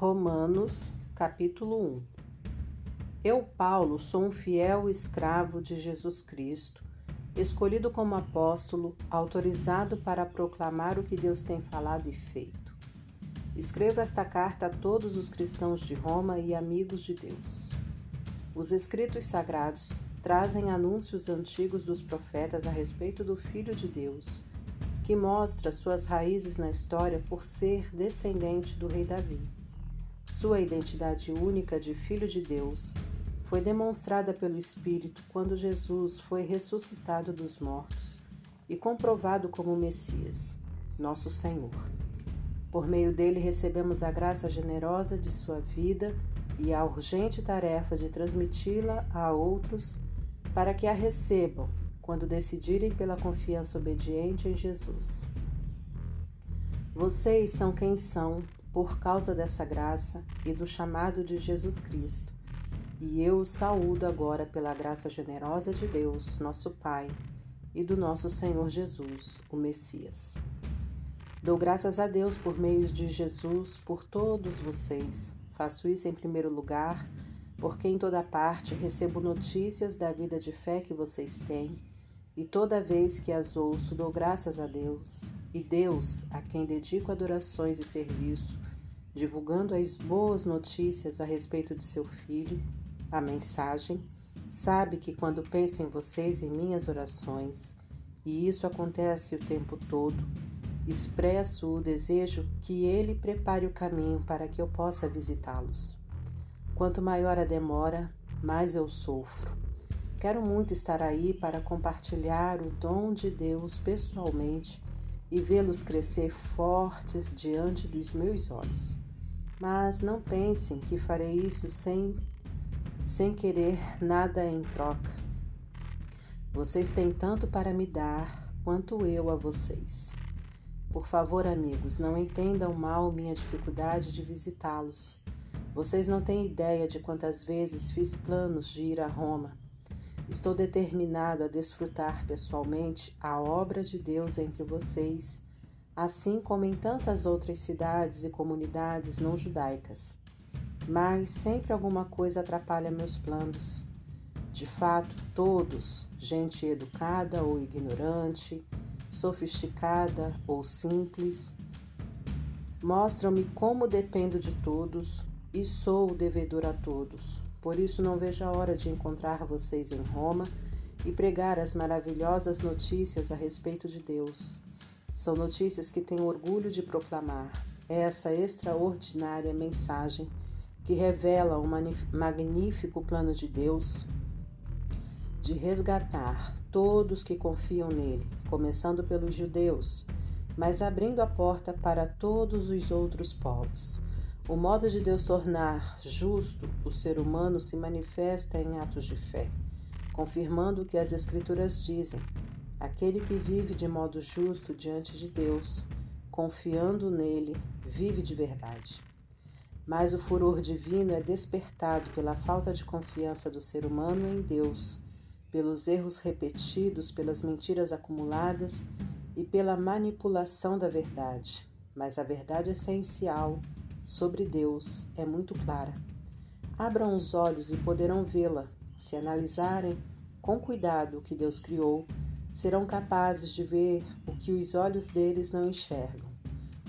Romanos, capítulo 1 Eu, Paulo, sou um fiel escravo de Jesus Cristo, escolhido como apóstolo, autorizado para proclamar o que Deus tem falado e feito. Escrevo esta carta a todos os cristãos de Roma e amigos de Deus. Os escritos sagrados trazem anúncios antigos dos profetas a respeito do Filho de Deus, que mostra suas raízes na história por ser descendente do rei Davi. Sua identidade única de Filho de Deus foi demonstrada pelo Espírito quando Jesus foi ressuscitado dos mortos e comprovado como Messias, nosso Senhor. Por meio dele recebemos a graça generosa de sua vida e a urgente tarefa de transmiti-la a outros para que a recebam quando decidirem pela confiança obediente em Jesus. Vocês são quem são por causa dessa graça e do chamado de Jesus Cristo. E eu os saúdo agora pela graça generosa de Deus, nosso Pai, e do nosso Senhor Jesus, o Messias. Dou graças a Deus por meio de Jesus por todos vocês. Faço isso em primeiro lugar, porque em toda parte recebo notícias da vida de fé que vocês têm, e toda vez que as ouço, dou graças a Deus e Deus, a quem dedico adorações e serviço, divulgando as boas notícias a respeito de seu filho, a mensagem, sabe que quando penso em vocês em minhas orações, e isso acontece o tempo todo, expresso o desejo que ele prepare o caminho para que eu possa visitá-los. Quanto maior a demora, mais eu sofro. Quero muito estar aí para compartilhar o dom de Deus pessoalmente e vê-los crescer fortes diante dos meus olhos. Mas não pensem que farei isso sem, sem querer nada em troca. Vocês têm tanto para me dar quanto eu a vocês. Por favor, amigos, não entendam mal minha dificuldade de visitá-los. Vocês não têm ideia de quantas vezes fiz planos de ir a Roma. Estou determinado a desfrutar pessoalmente a obra de Deus entre vocês, assim como em tantas outras cidades e comunidades não judaicas. Mas sempre alguma coisa atrapalha meus planos. De fato, todos, gente educada ou ignorante, sofisticada ou simples, mostram-me como dependo de todos e sou devedor a todos. Por isso não vejo a hora de encontrar vocês em Roma e pregar as maravilhosas notícias a respeito de Deus. São notícias que tenho orgulho de proclamar. É essa extraordinária mensagem que revela um magnífico plano de Deus de resgatar todos que confiam nele, começando pelos judeus, mas abrindo a porta para todos os outros povos. O modo de Deus tornar justo o ser humano se manifesta em atos de fé, confirmando o que as Escrituras dizem. Aquele que vive de modo justo diante de Deus, confiando nele, vive de verdade. Mas o furor divino é despertado pela falta de confiança do ser humano em Deus, pelos erros repetidos, pelas mentiras acumuladas e pela manipulação da verdade. Mas a verdade essencial sobre Deus é muito clara. Abram os olhos e poderão vê-la. Se analisarem com cuidado o que Deus criou, serão capazes de ver o que os olhos deles não enxergam.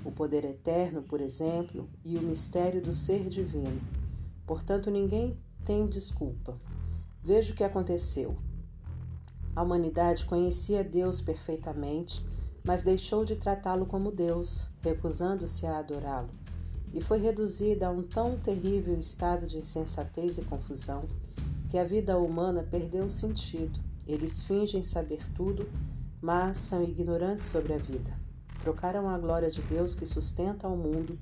O poder eterno, por exemplo, e o mistério do ser divino. Portanto, ninguém tem desculpa. Veja o que aconteceu. A humanidade conhecia Deus perfeitamente, mas deixou de tratá-lo como Deus, recusando-se a adorá-lo e foi reduzida a um tão terrível estado de insensatez e confusão que a vida humana perdeu o sentido. Eles fingem saber tudo, mas são ignorantes sobre a vida. Trocaram a glória de Deus que sustenta o mundo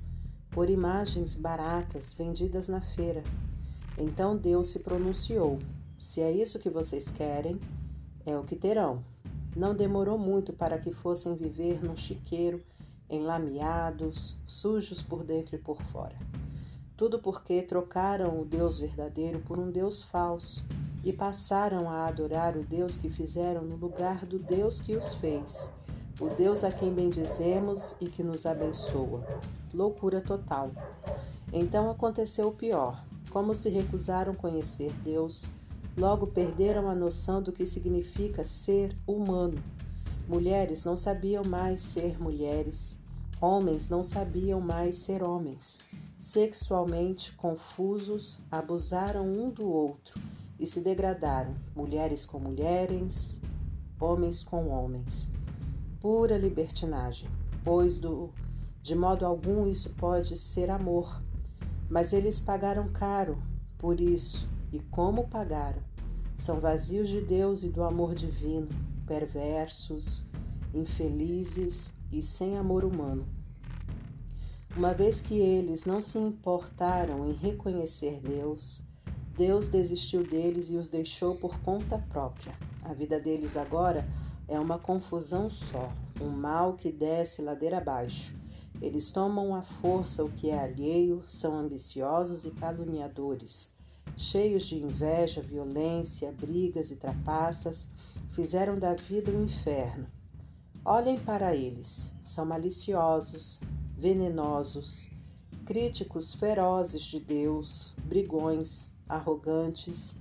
por imagens baratas vendidas na feira. Então Deus se pronunciou: Se é isso que vocês querem, é o que terão. Não demorou muito para que fossem viver num chiqueiro enlameados, sujos por dentro e por fora. Tudo porque trocaram o Deus verdadeiro por um Deus falso e passaram a adorar o Deus que fizeram no lugar do Deus que os fez, o Deus a quem bendizemos e que nos abençoa. Loucura total. Então aconteceu o pior. Como se recusaram conhecer Deus, logo perderam a noção do que significa ser humano. Mulheres não sabiam mais ser mulheres, homens não sabiam mais ser homens. Sexualmente confusos, abusaram um do outro e se degradaram, mulheres com mulheres, homens com homens. Pura libertinagem, pois do, de modo algum isso pode ser amor. Mas eles pagaram caro por isso, e como pagaram? São vazios de Deus e do amor divino, perversos, infelizes e sem amor humano. Uma vez que eles não se importaram em reconhecer Deus, Deus desistiu deles e os deixou por conta própria. A vida deles agora é uma confusão só, um mal que desce ladeira abaixo. Eles tomam à força o que é alheio, são ambiciosos e caluniadores. Cheios de inveja, violência, brigas e trapaças, fizeram da vida um inferno. Olhem para eles, são maliciosos, venenosos, críticos ferozes de Deus, brigões, arrogantes,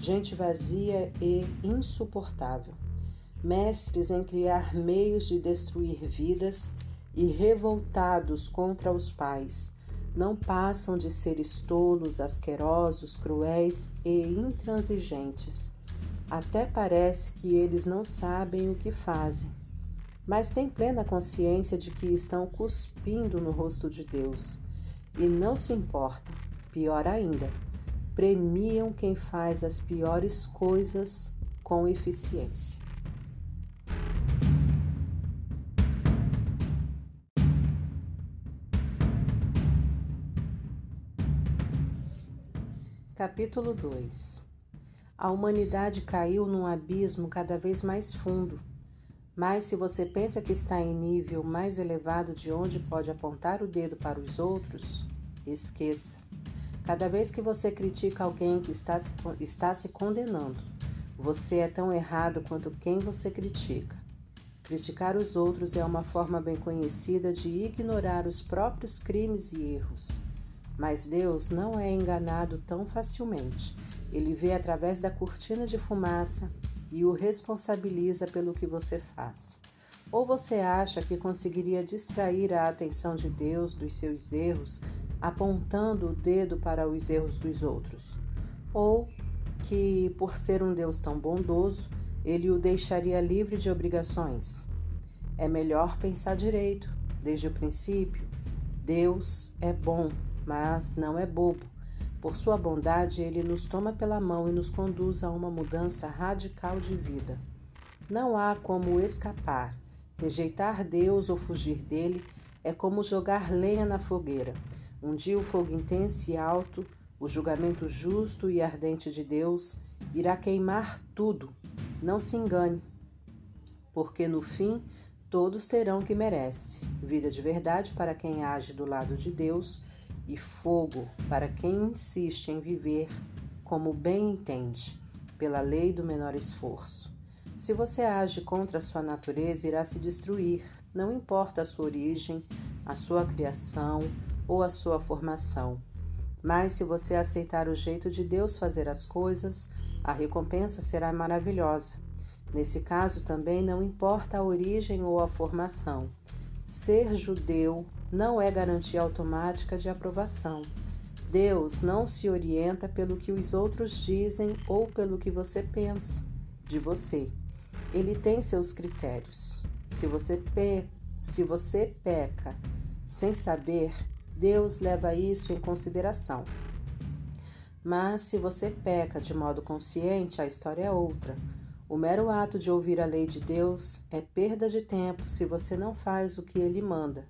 gente vazia e insuportável, mestres em criar meios de destruir vidas e revoltados contra os pais, não passam de seres tolos, asquerosos, cruéis e intransigentes. Até parece que eles não sabem o que fazem, mas têm plena consciência de que estão cuspindo no rosto de Deus e não se importam. Pior ainda, premiam quem faz as piores coisas com eficiência. Capítulo 2 A humanidade caiu num abismo cada vez mais fundo. Mas se você pensa que está em nível mais elevado de onde pode apontar o dedo para os outros, esqueça. Cada vez que você critica alguém que está se, está se condenando, você é tão errado quanto quem você critica. Criticar os outros é uma forma bem conhecida de ignorar os próprios crimes e erros. Mas Deus não é enganado tão facilmente. Ele vê através da cortina de fumaça e o responsabiliza pelo que você faz. Ou você acha que conseguiria distrair a atenção de Deus dos seus erros apontando o dedo para os erros dos outros, ou que, por ser um Deus tão bondoso, ele o deixaria livre de obrigações. É melhor pensar direito, desde o princípio. Deus é bom, mas não é bobo. Por sua bondade, ele nos toma pela mão e nos conduz a uma mudança radical de vida. Não há como escapar. Rejeitar Deus ou fugir dele é como jogar lenha na fogueira. Um dia o fogo intenso e alto, o julgamento justo e ardente de Deus, irá queimar tudo. Não se engane, porque no fim todos terão o que merece: vida de verdade para quem age do lado de Deus e fogo para quem insiste em viver como bem entende, pela lei do menor esforço. Se você age contra a sua natureza, irá se destruir, não importa a sua origem, a sua criação, ou a sua formação. Mas se você aceitar o jeito de Deus fazer as coisas, a recompensa será maravilhosa. Nesse caso também não importa a origem ou a formação. Ser judeu não é garantia automática de aprovação. Deus não se orienta pelo que os outros dizem ou pelo que você pensa de você. Ele tem seus critérios. Se você, pe se você peca sem saber, Deus leva isso em consideração. Mas se você peca de modo consciente, a história é outra. O mero ato de ouvir a lei de Deus é perda de tempo se você não faz o que ele manda.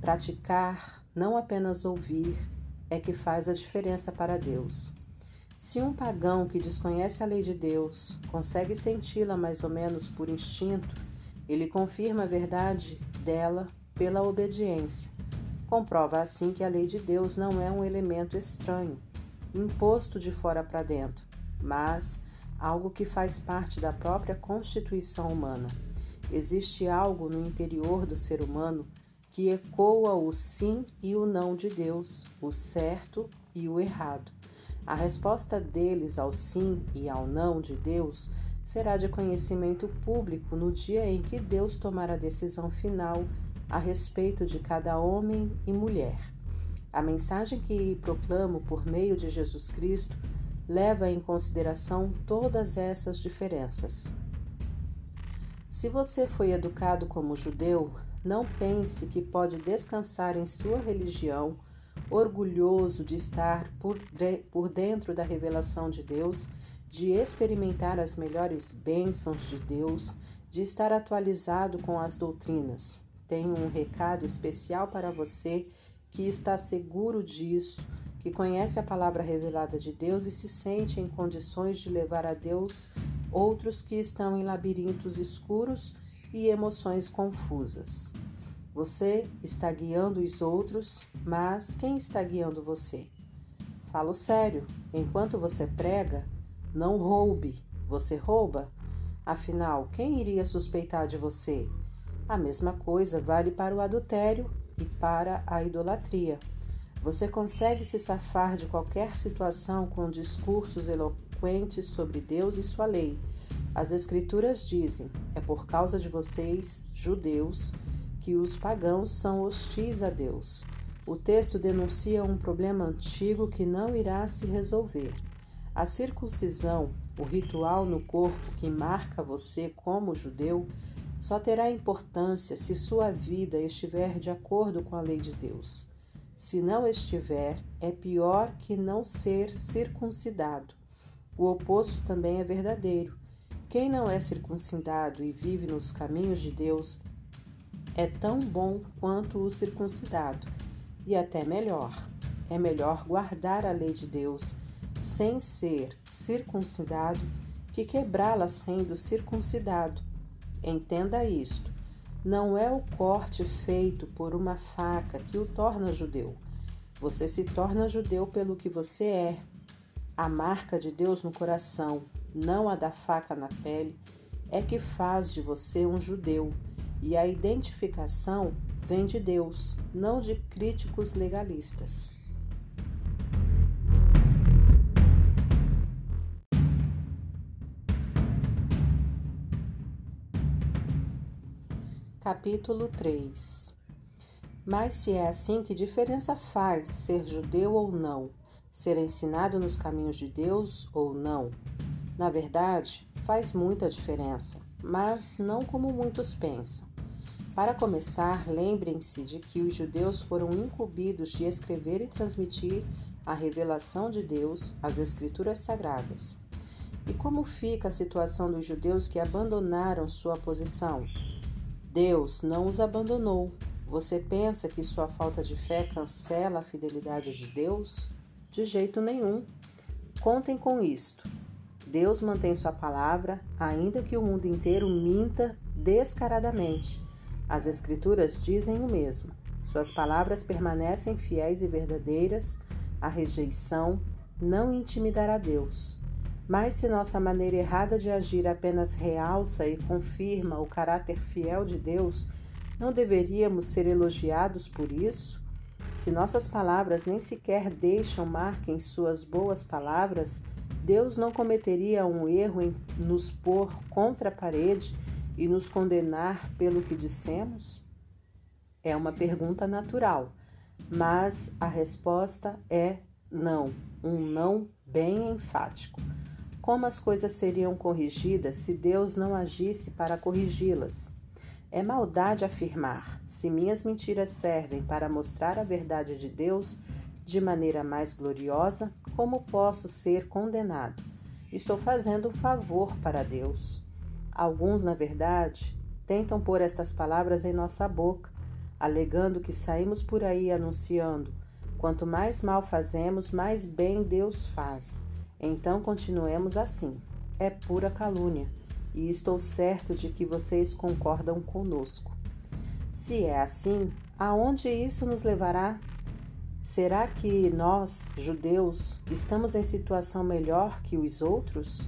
Praticar, não apenas ouvir, é que faz a diferença para Deus. Se um pagão que desconhece a lei de Deus consegue senti-la mais ou menos por instinto, ele confirma a verdade dela pela obediência. Comprova assim que a lei de Deus não é um elemento estranho, imposto de fora para dentro, mas algo que faz parte da própria constituição humana. Existe algo no interior do ser humano que ecoa o sim e o não de Deus, o certo e o errado. A resposta deles ao sim e ao não de Deus será de conhecimento público no dia em que Deus tomar a decisão final a respeito de cada homem e mulher. A mensagem que proclamo por meio de Jesus Cristo leva em consideração todas essas diferenças. Se você foi educado como judeu, não pense que pode descansar em sua religião, orgulhoso de estar por, por dentro da revelação de Deus, de experimentar as melhores bênçãos de Deus, de estar atualizado com as doutrinas. Tenho um recado especial para você que está seguro disso, que conhece a palavra revelada de Deus e se sente em condições de levar a Deus outros que estão em labirintos escuros e emoções confusas. Você está guiando os outros, mas quem está guiando você? Falo sério, enquanto você prega, não roube. Você rouba? Afinal, quem iria suspeitar de você? A mesma coisa vale para o adultério e para a idolatria. Você consegue se safar de qualquer situação com discursos eloquentes sobre Deus e sua lei. As Escrituras dizem: é por causa de vocês, judeus, que os pagãos são hostis a Deus. O texto denuncia um problema antigo que não irá se resolver. A circuncisão, o ritual no corpo que marca você como judeu, só terá importância se sua vida estiver de acordo com a lei de Deus. Se não estiver, é pior que não ser circuncidado. O oposto também é verdadeiro. Quem não é circuncidado e vive nos caminhos de Deus é tão bom quanto o circuncidado, e até melhor. É melhor guardar a lei de Deus sem ser circuncidado que quebrá-la sendo circuncidado Entenda isto: não é o corte feito por uma faca que o torna judeu. Você se torna judeu pelo que você é. A marca de Deus no coração, não a da faca na pele, é que faz de você um judeu. E a identificação vem de Deus, não de críticos legalistas. Capítulo 3 Mas se é assim, que diferença faz ser judeu ou não? Ser ensinado nos caminhos de Deus ou não? Na verdade, faz muita diferença, mas não como muitos pensam. Para começar, lembrem-se de que os judeus foram incumbidos de escrever e transmitir a revelação de Deus, as Escrituras Sagradas. E como fica a situação dos judeus que abandonaram sua posição? Deus não os abandonou. Você pensa que sua falta de fé cancela a fidelidade de Deus? De jeito nenhum. Contem com isto. Deus mantém sua palavra, ainda que o mundo inteiro minta descaradamente. As Escrituras dizem o mesmo. Suas palavras permanecem fiéis e verdadeiras. A rejeição não intimidará Deus. Mas se nossa maneira errada de agir apenas realça e confirma o caráter fiel de Deus, não deveríamos ser elogiados por isso? Se nossas palavras nem sequer deixam marca em suas boas palavras, Deus não cometeria um erro em nos pôr contra a parede e nos condenar pelo que dissemos? É uma pergunta natural, mas a resposta é não, um não bem enfático. Como as coisas seriam corrigidas se Deus não agisse para corrigi-las? É maldade afirmar: se minhas mentiras servem para mostrar a verdade de Deus de maneira mais gloriosa, como posso ser condenado? Estou fazendo um favor para Deus. Alguns, na verdade, tentam pôr estas palavras em nossa boca, alegando que saímos por aí anunciando: quanto mais mal fazemos, mais bem Deus faz. Então continuemos assim. É pura calúnia, e estou certo de que vocês concordam conosco. Se é assim, aonde isso nos levará? Será que nós, judeus, estamos em situação melhor que os outros?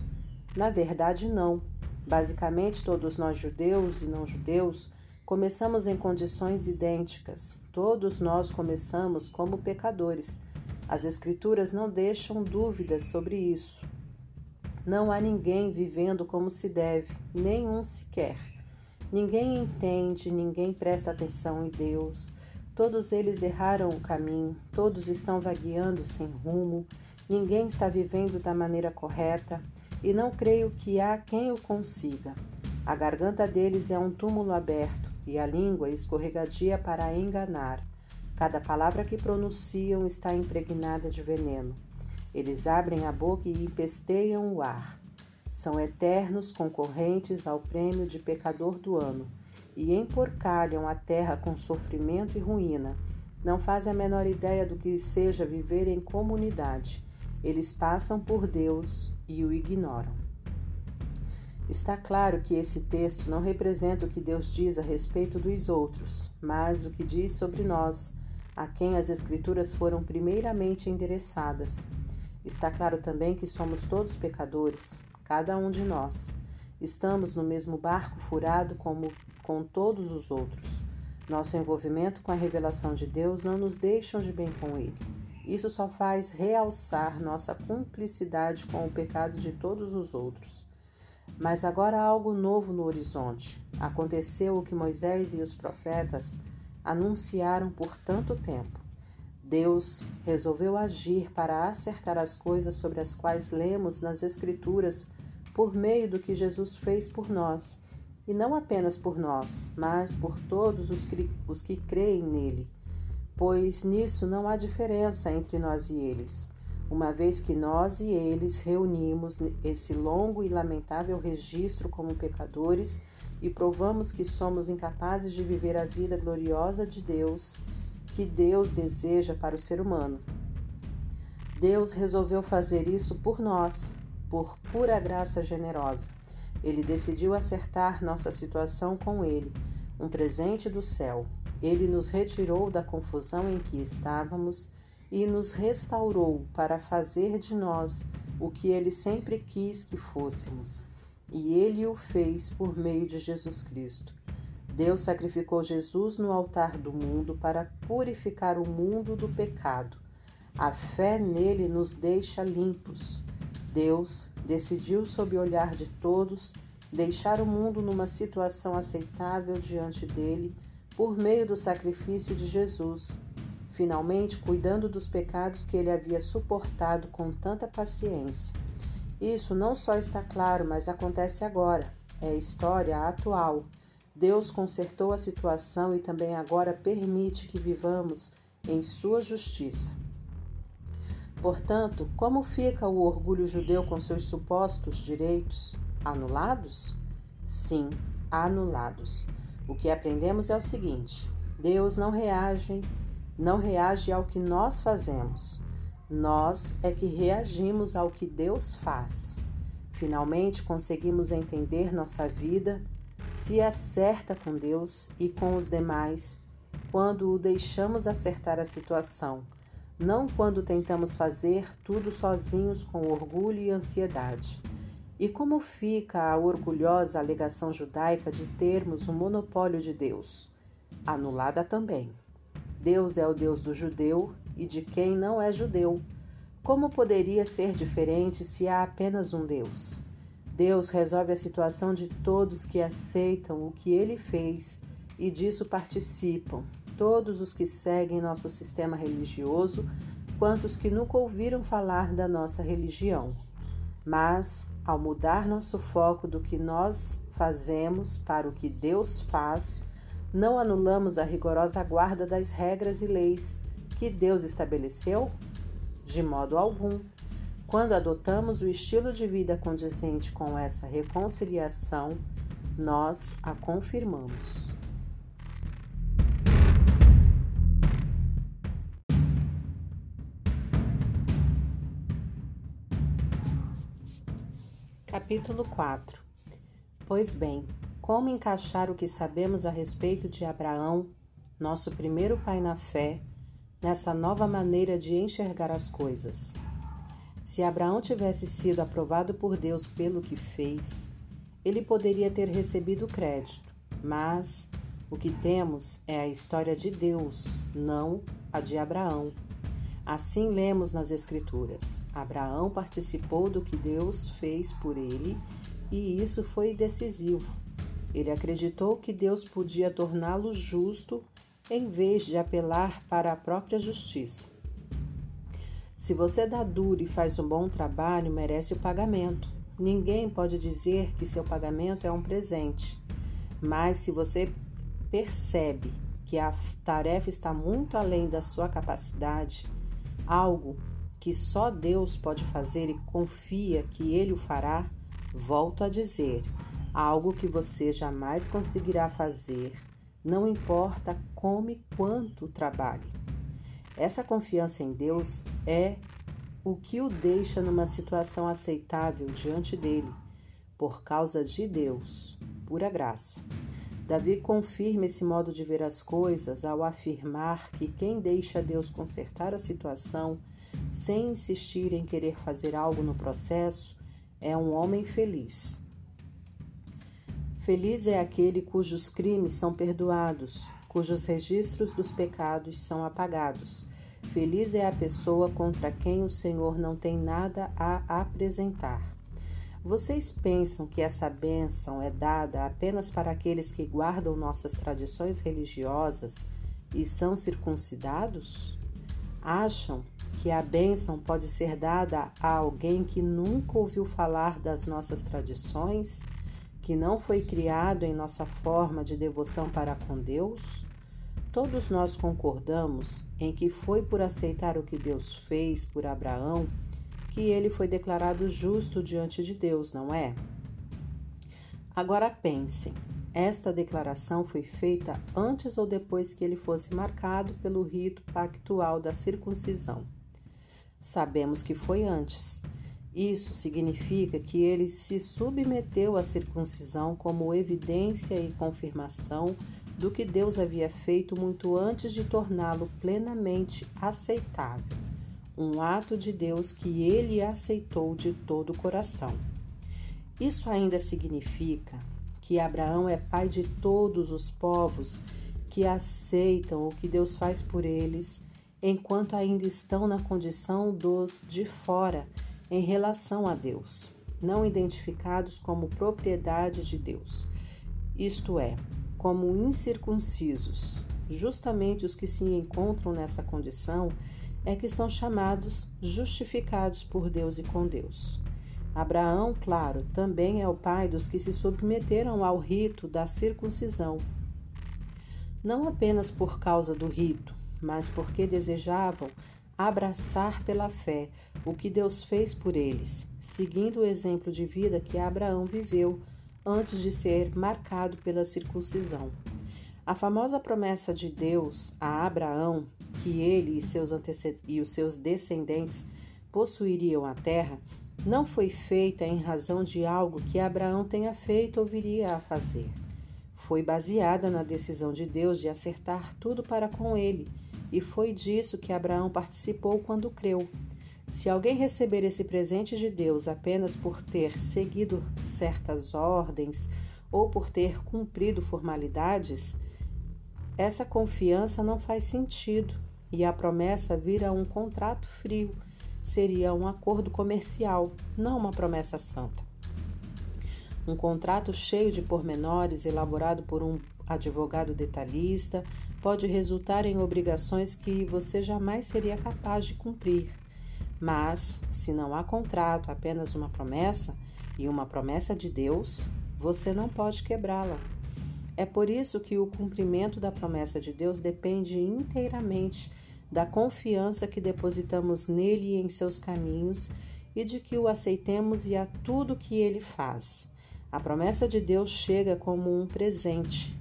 Na verdade, não. Basicamente, todos nós, judeus e não judeus, Começamos em condições idênticas. Todos nós começamos como pecadores. As Escrituras não deixam dúvidas sobre isso. Não há ninguém vivendo como se deve, nenhum sequer. Ninguém entende, ninguém presta atenção em Deus. Todos eles erraram o caminho, todos estão vagueando sem rumo, ninguém está vivendo da maneira correta e não creio que há quem o consiga. A garganta deles é um túmulo aberto e a língua escorregadia para enganar. Cada palavra que pronunciam está impregnada de veneno. Eles abrem a boca e empesteiam o ar. São eternos concorrentes ao prêmio de pecador do ano e emporcalham a terra com sofrimento e ruína. Não fazem a menor ideia do que seja viver em comunidade. Eles passam por Deus e o ignoram. Está claro que esse texto não representa o que Deus diz a respeito dos outros, mas o que diz sobre nós, a quem as Escrituras foram primeiramente endereçadas. Está claro também que somos todos pecadores, cada um de nós. Estamos no mesmo barco furado como com todos os outros. Nosso envolvimento com a revelação de Deus não nos deixa de bem com Ele. Isso só faz realçar nossa cumplicidade com o pecado de todos os outros. Mas agora há algo novo no horizonte. Aconteceu o que Moisés e os profetas anunciaram por tanto tempo. Deus resolveu agir para acertar as coisas sobre as quais lemos nas Escrituras por meio do que Jesus fez por nós, e não apenas por nós, mas por todos os que, os que creem nele. Pois nisso não há diferença entre nós e eles, uma vez que nós e eles reunimos esse longo e lamentável registro como pecadores e provamos que somos incapazes de viver a vida gloriosa de Deus que Deus deseja para o ser humano. Deus resolveu fazer isso por nós, por pura graça generosa. Ele decidiu acertar nossa situação com Ele, um presente do céu. Ele nos retirou da confusão em que estávamos e nos restaurou para fazer de nós o que Ele sempre quis que fôssemos. E Ele o fez por meio de Jesus Cristo. Deus sacrificou Jesus no altar do mundo para purificar o mundo do pecado. A fé nele nos deixa limpos. Deus decidiu, sob o olhar de todos, deixar o mundo numa situação aceitável diante dele por meio do sacrifício de Jesus, finalmente cuidando dos pecados que ele havia suportado com tanta paciência. Isso não só está claro, mas acontece agora. É história atual. Deus consertou a situação e também agora permite que vivamos em sua justiça. Portanto, como fica o orgulho judeu com seus supostos direitos anulados? Sim, anulados. O que aprendemos é o seguinte: Deus não reage, não reage ao que nós fazemos. Nós é que reagimos ao que Deus faz. Finalmente conseguimos entender nossa vida se acerta com Deus e com os demais quando o deixamos acertar a situação não quando tentamos fazer tudo sozinhos com orgulho e ansiedade. E como fica a orgulhosa alegação judaica de termos o monopólio de Deus? Anulada também. Deus é o Deus do judeu e de quem não é judeu. Como poderia ser diferente se há apenas um Deus? Deus resolve a situação de todos que aceitam o que ele fez e disso participam, todos os que seguem nosso sistema religioso, quanto os que nunca ouviram falar da nossa religião. Mas, ao mudar nosso foco do que nós fazemos para o que Deus faz, não anulamos a rigorosa guarda das regras e leis que Deus estabeleceu? De modo algum. Quando adotamos o estilo de vida condizente com essa reconciliação, nós a confirmamos. Capítulo 4 Pois bem, como encaixar o que sabemos a respeito de Abraão, nosso primeiro pai na fé, nessa nova maneira de enxergar as coisas? Se Abraão tivesse sido aprovado por Deus pelo que fez, ele poderia ter recebido crédito, mas O que temos é a história de Deus, não a de Abraão. Assim lemos nas Escrituras: Abraão participou do que Deus fez por ele e isso foi decisivo. Ele acreditou que Deus podia torná-lo justo em vez de apelar para a própria justiça. Se você dá duro e faz um bom trabalho, merece o pagamento. Ninguém pode dizer que seu pagamento é um presente. Mas se você percebe que a tarefa está muito além da sua capacidade, algo que só Deus pode fazer e confia que Ele o fará, volto a dizer: algo que você jamais conseguirá fazer, não importa como e quanto trabalhe. Essa confiança em Deus é o que o deixa numa situação aceitável diante dele, por causa de Deus, pura graça. Davi confirma esse modo de ver as coisas ao afirmar que quem deixa Deus consertar a situação sem insistir em querer fazer algo no processo é um homem feliz. Feliz é aquele cujos crimes são perdoados, cujos registros dos pecados são apagados. Feliz é a pessoa contra quem o Senhor não tem nada a apresentar. Vocês pensam que essa bênção é dada apenas para aqueles que guardam nossas tradições religiosas e são circuncidados? Acham que a bênção pode ser dada a alguém que nunca ouviu falar das nossas tradições, que não foi criado em nossa forma de devoção para com Deus? Todos nós concordamos em que foi por aceitar o que Deus fez por Abraão que ele foi declarado justo diante de Deus, não é? Agora pensem: esta declaração foi feita antes ou depois que ele fosse marcado pelo rito pactual da circuncisão? Sabemos que foi antes. Isso significa que ele se submeteu à circuncisão como evidência e confirmação do que Deus havia feito muito antes de torná-lo plenamente aceitável um ato de Deus que ele aceitou de todo o coração. Isso ainda significa que Abraão é pai de todos os povos que aceitam o que Deus faz por eles, enquanto ainda estão na condição dos de fora em relação a Deus, não identificados como propriedade de Deus, isto é, como incircuncisos. Justamente os que se encontram nessa condição é que são chamados justificados por Deus e com Deus. Abraão, claro, também é o pai dos que se submeteram ao rito da circuncisão, não apenas por causa do rito, mas porque desejavam abraçar pela fé o que Deus fez por eles, seguindo o exemplo de vida que Abraão viveu antes de ser marcado pela circuncisão. A famosa promessa de Deus a Abraão que ele e, seus e os seus descendentes possuiriam a terra não foi feita em razão de algo que Abraão tenha feito ou viria a fazer. Foi baseada na decisão de Deus de acertar tudo para com ele, e foi disso que Abraão participou quando creu. Se alguém receber esse presente de Deus apenas por ter seguido certas ordens ou por ter cumprido formalidades, essa confiança não faz sentido e a promessa vira um contrato frio, seria um acordo comercial, não uma promessa santa. Um contrato cheio de pormenores, elaborado por um advogado detalhista, pode resultar em obrigações que você jamais seria capaz de cumprir. Mas, se não há contrato, apenas uma promessa, e uma promessa de Deus, você não pode quebrá-la. É por isso que o cumprimento da promessa de Deus depende inteiramente da confiança que depositamos nele e em seus caminhos e de que o aceitemos e a tudo que ele faz. A promessa de Deus chega como um presente.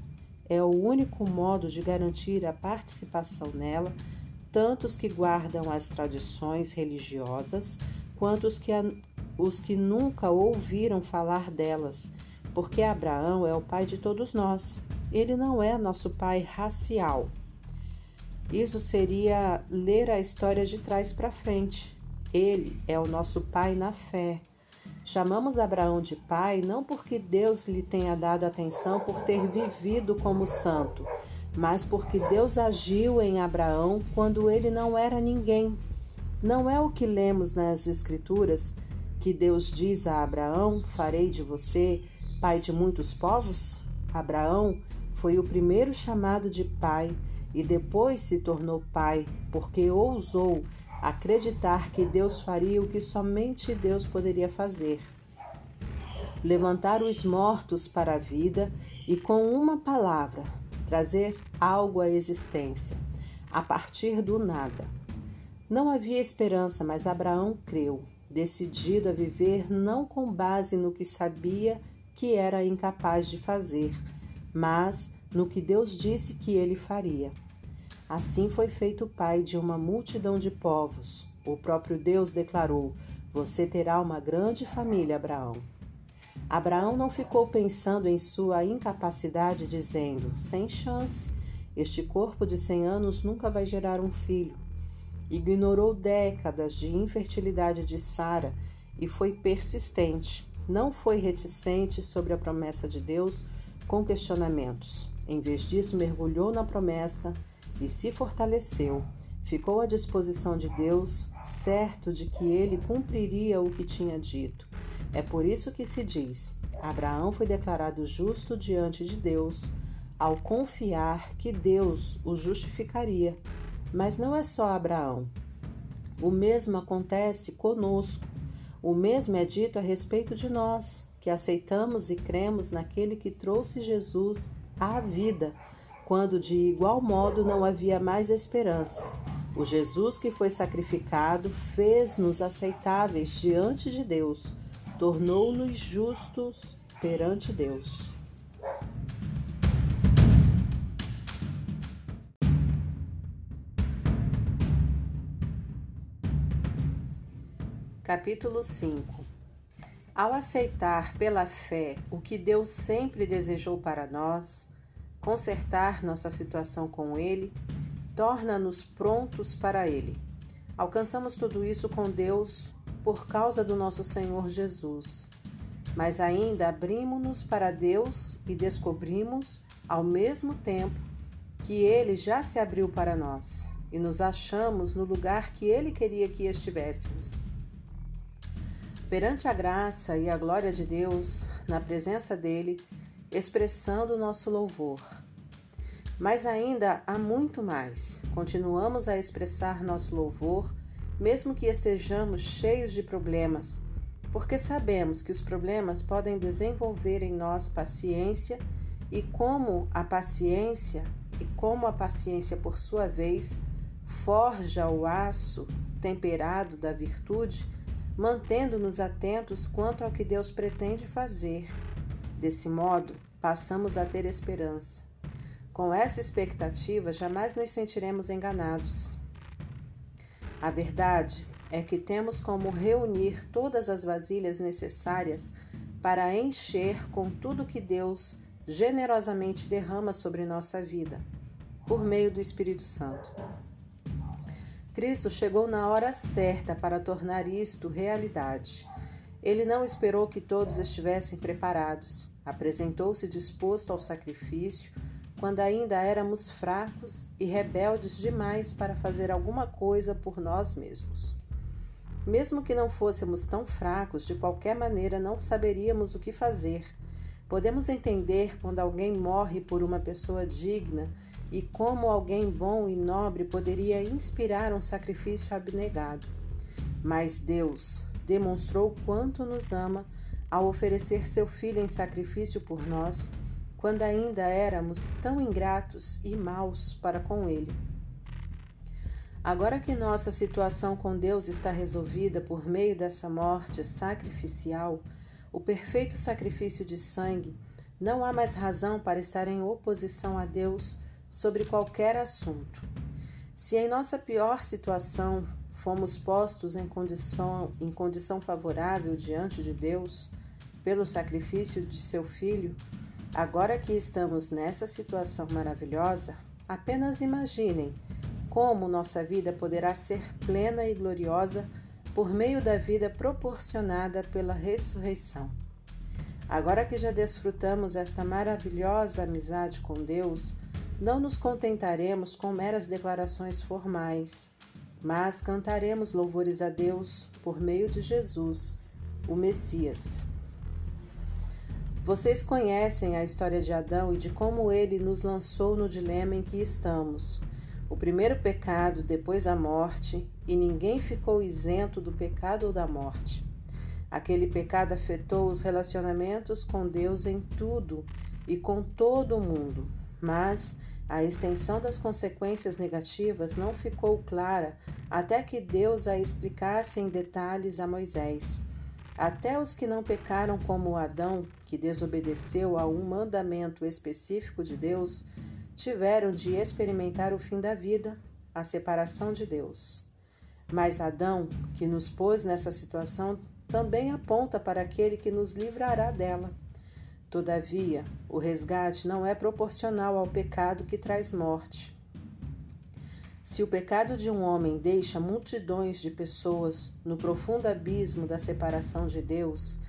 É o único modo de garantir a participação nela, tanto os que guardam as tradições religiosas, quanto os que, a, os que nunca ouviram falar delas, porque Abraão é o pai de todos nós. Ele não é nosso pai racial. Isso seria ler a história de trás para frente. Ele é o nosso pai na fé. Chamamos Abraão de pai não porque Deus lhe tenha dado atenção por ter vivido como santo, mas porque Deus agiu em Abraão quando ele não era ninguém. Não é o que lemos nas Escrituras que Deus diz a Abraão: Farei de você pai de muitos povos? Abraão foi o primeiro chamado de pai e depois se tornou pai, porque ousou acreditar que Deus faria o que somente Deus poderia fazer. Levantar os mortos para a vida e, com uma palavra, trazer algo à existência, a partir do nada. Não havia esperança, mas Abraão creu, decidido a viver não com base no que sabia que era incapaz de fazer, mas no que Deus disse que ele faria. Assim foi feito pai de uma multidão de povos. O próprio Deus declarou: Você terá uma grande família, Abraão. Abraão não ficou pensando em sua incapacidade, dizendo: sem chance, este corpo de cem anos nunca vai gerar um filho. Ignorou décadas de infertilidade de Sara e foi persistente. Não foi reticente sobre a promessa de Deus com questionamentos. Em vez disso, mergulhou na promessa e se fortaleceu. Ficou à disposição de Deus, certo de que ele cumpriria o que tinha dito. É por isso que se diz: Abraão foi declarado justo diante de Deus ao confiar que Deus o justificaria. Mas não é só Abraão. O mesmo acontece conosco. O mesmo é dito a respeito de nós, que aceitamos e cremos naquele que trouxe Jesus à vida, quando de igual modo não havia mais esperança. O Jesus que foi sacrificado fez-nos aceitáveis diante de Deus tornou-nos justos perante Deus. Capítulo 5 Ao aceitar pela fé o que Deus sempre desejou para nós, consertar nossa situação com Ele, torna-nos prontos para Ele. Alcançamos tudo isso com Deus por causa do nosso Senhor Jesus. Mas ainda abrimos-nos para Deus e descobrimos, ao mesmo tempo, que Ele já se abriu para nós e nos achamos no lugar que Ele queria que estivéssemos. Perante a graça e a glória de Deus, na presença dEle, expressando nosso louvor. Mas ainda há muito mais. Continuamos a expressar nosso louvor mesmo que estejamos cheios de problemas, porque sabemos que os problemas podem desenvolver em nós paciência e como a paciência e como a paciência por sua vez forja o aço temperado da virtude, mantendo-nos atentos quanto ao que Deus pretende fazer. Desse modo, passamos a ter esperança. Com essa expectativa, jamais nos sentiremos enganados. A verdade é que temos como reunir todas as vasilhas necessárias para encher com tudo que Deus generosamente derrama sobre nossa vida, por meio do Espírito Santo. Cristo chegou na hora certa para tornar isto realidade. Ele não esperou que todos estivessem preparados. Apresentou-se disposto ao sacrifício quando ainda éramos fracos e rebeldes demais para fazer alguma coisa por nós mesmos. Mesmo que não fôssemos tão fracos, de qualquer maneira não saberíamos o que fazer. Podemos entender quando alguém morre por uma pessoa digna e como alguém bom e nobre poderia inspirar um sacrifício abnegado. Mas Deus demonstrou quanto nos ama ao oferecer seu filho em sacrifício por nós quando ainda éramos tão ingratos e maus para com Ele. Agora que nossa situação com Deus está resolvida por meio dessa morte sacrificial, o perfeito sacrifício de sangue, não há mais razão para estar em oposição a Deus sobre qualquer assunto. Se em nossa pior situação fomos postos em condição, em condição favorável diante de Deus pelo sacrifício de seu Filho, Agora que estamos nessa situação maravilhosa, apenas imaginem como nossa vida poderá ser plena e gloriosa por meio da vida proporcionada pela ressurreição. Agora que já desfrutamos esta maravilhosa amizade com Deus, não nos contentaremos com meras declarações formais, mas cantaremos louvores a Deus por meio de Jesus, o Messias. Vocês conhecem a história de Adão e de como ele nos lançou no dilema em que estamos. O primeiro pecado, depois a morte, e ninguém ficou isento do pecado ou da morte. Aquele pecado afetou os relacionamentos com Deus em tudo e com todo o mundo, mas a extensão das consequências negativas não ficou clara até que Deus a explicasse em detalhes a Moisés. Até os que não pecaram como Adão, que desobedeceu a um mandamento específico de Deus, tiveram de experimentar o fim da vida, a separação de Deus. Mas Adão, que nos pôs nessa situação, também aponta para aquele que nos livrará dela. Todavia, o resgate não é proporcional ao pecado que traz morte. Se o pecado de um homem deixa multidões de pessoas no profundo abismo da separação de Deus,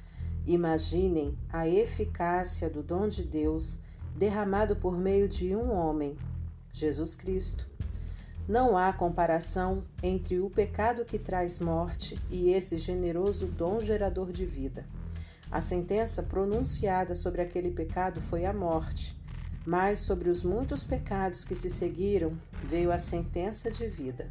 imaginem a eficácia do dom de Deus derramado por meio de um homem, Jesus Cristo. Não há comparação entre o pecado que traz morte e esse generoso dom gerador de vida. A sentença pronunciada sobre aquele pecado foi a morte, mas sobre os muitos pecados que se seguiram veio a sentença de vida.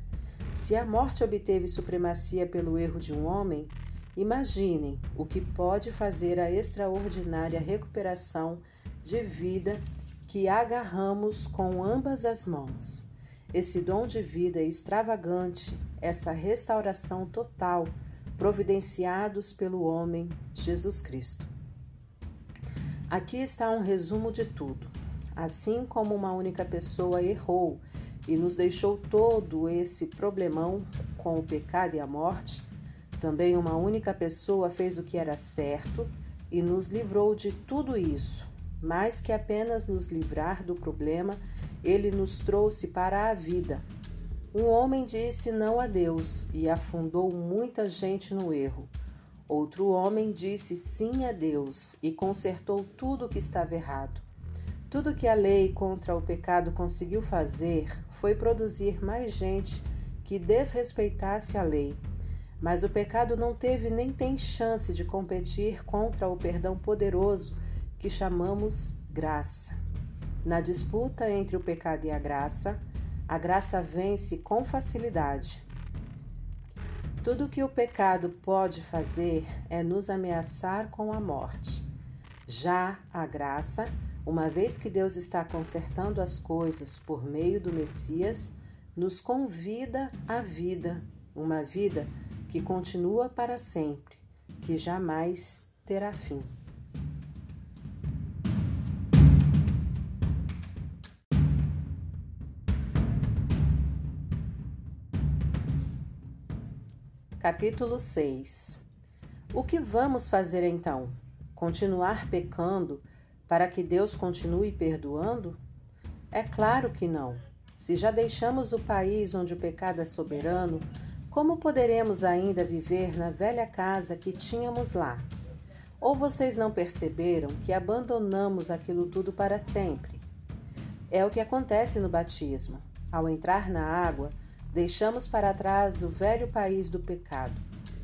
Se a morte obteve supremacia pelo erro de um homem, imaginem o que pode fazer a extraordinária recuperação de vida que agarramos com ambas as mãos. Esse dom de vida extravagante, essa restauração total, providenciados pelo homem Jesus Cristo. Aqui está um resumo de tudo. Assim como uma única pessoa errou e nos deixou todo esse problemão com o pecado e a morte, também uma única pessoa fez o que era certo e nos livrou de tudo isso, mais que apenas nos livrar do problema ele nos trouxe para a vida. Um homem disse não a Deus e afundou muita gente no erro. Outro homem disse sim a Deus e consertou tudo o que estava errado. Tudo que a lei contra o pecado conseguiu fazer foi produzir mais gente que desrespeitasse a lei. Mas o pecado não teve nem tem chance de competir contra o perdão poderoso que chamamos graça. Na disputa entre o pecado e a graça, a graça vence com facilidade. Tudo o que o pecado pode fazer é nos ameaçar com a morte. Já a graça, uma vez que Deus está consertando as coisas por meio do Messias, nos convida à vida, uma vida que continua para sempre, que jamais terá fim. Capítulo 6 O que vamos fazer então? Continuar pecando para que Deus continue perdoando? É claro que não. Se já deixamos o país onde o pecado é soberano, como poderemos ainda viver na velha casa que tínhamos lá? Ou vocês não perceberam que abandonamos aquilo tudo para sempre? É o que acontece no batismo. Ao entrar na água, Deixamos para trás o velho país do pecado.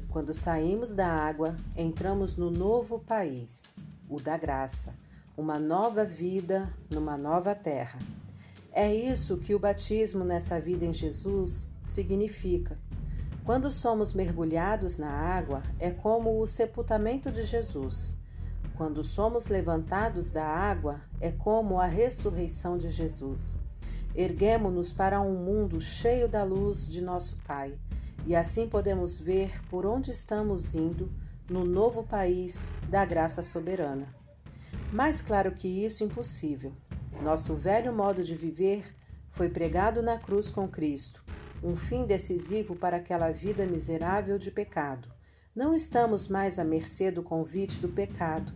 Quando saímos da água, entramos no novo país, o da graça, uma nova vida numa nova terra. É isso que o batismo nessa vida em Jesus significa. Quando somos mergulhados na água, é como o sepultamento de Jesus. Quando somos levantados da água, é como a ressurreição de Jesus. Erguemo-nos para um mundo cheio da luz de nosso Pai, e assim podemos ver por onde estamos indo no novo país da graça soberana. Mais claro que isso, impossível. Nosso velho modo de viver foi pregado na cruz com Cristo, um fim decisivo para aquela vida miserável de pecado. Não estamos mais à mercê do convite do pecado.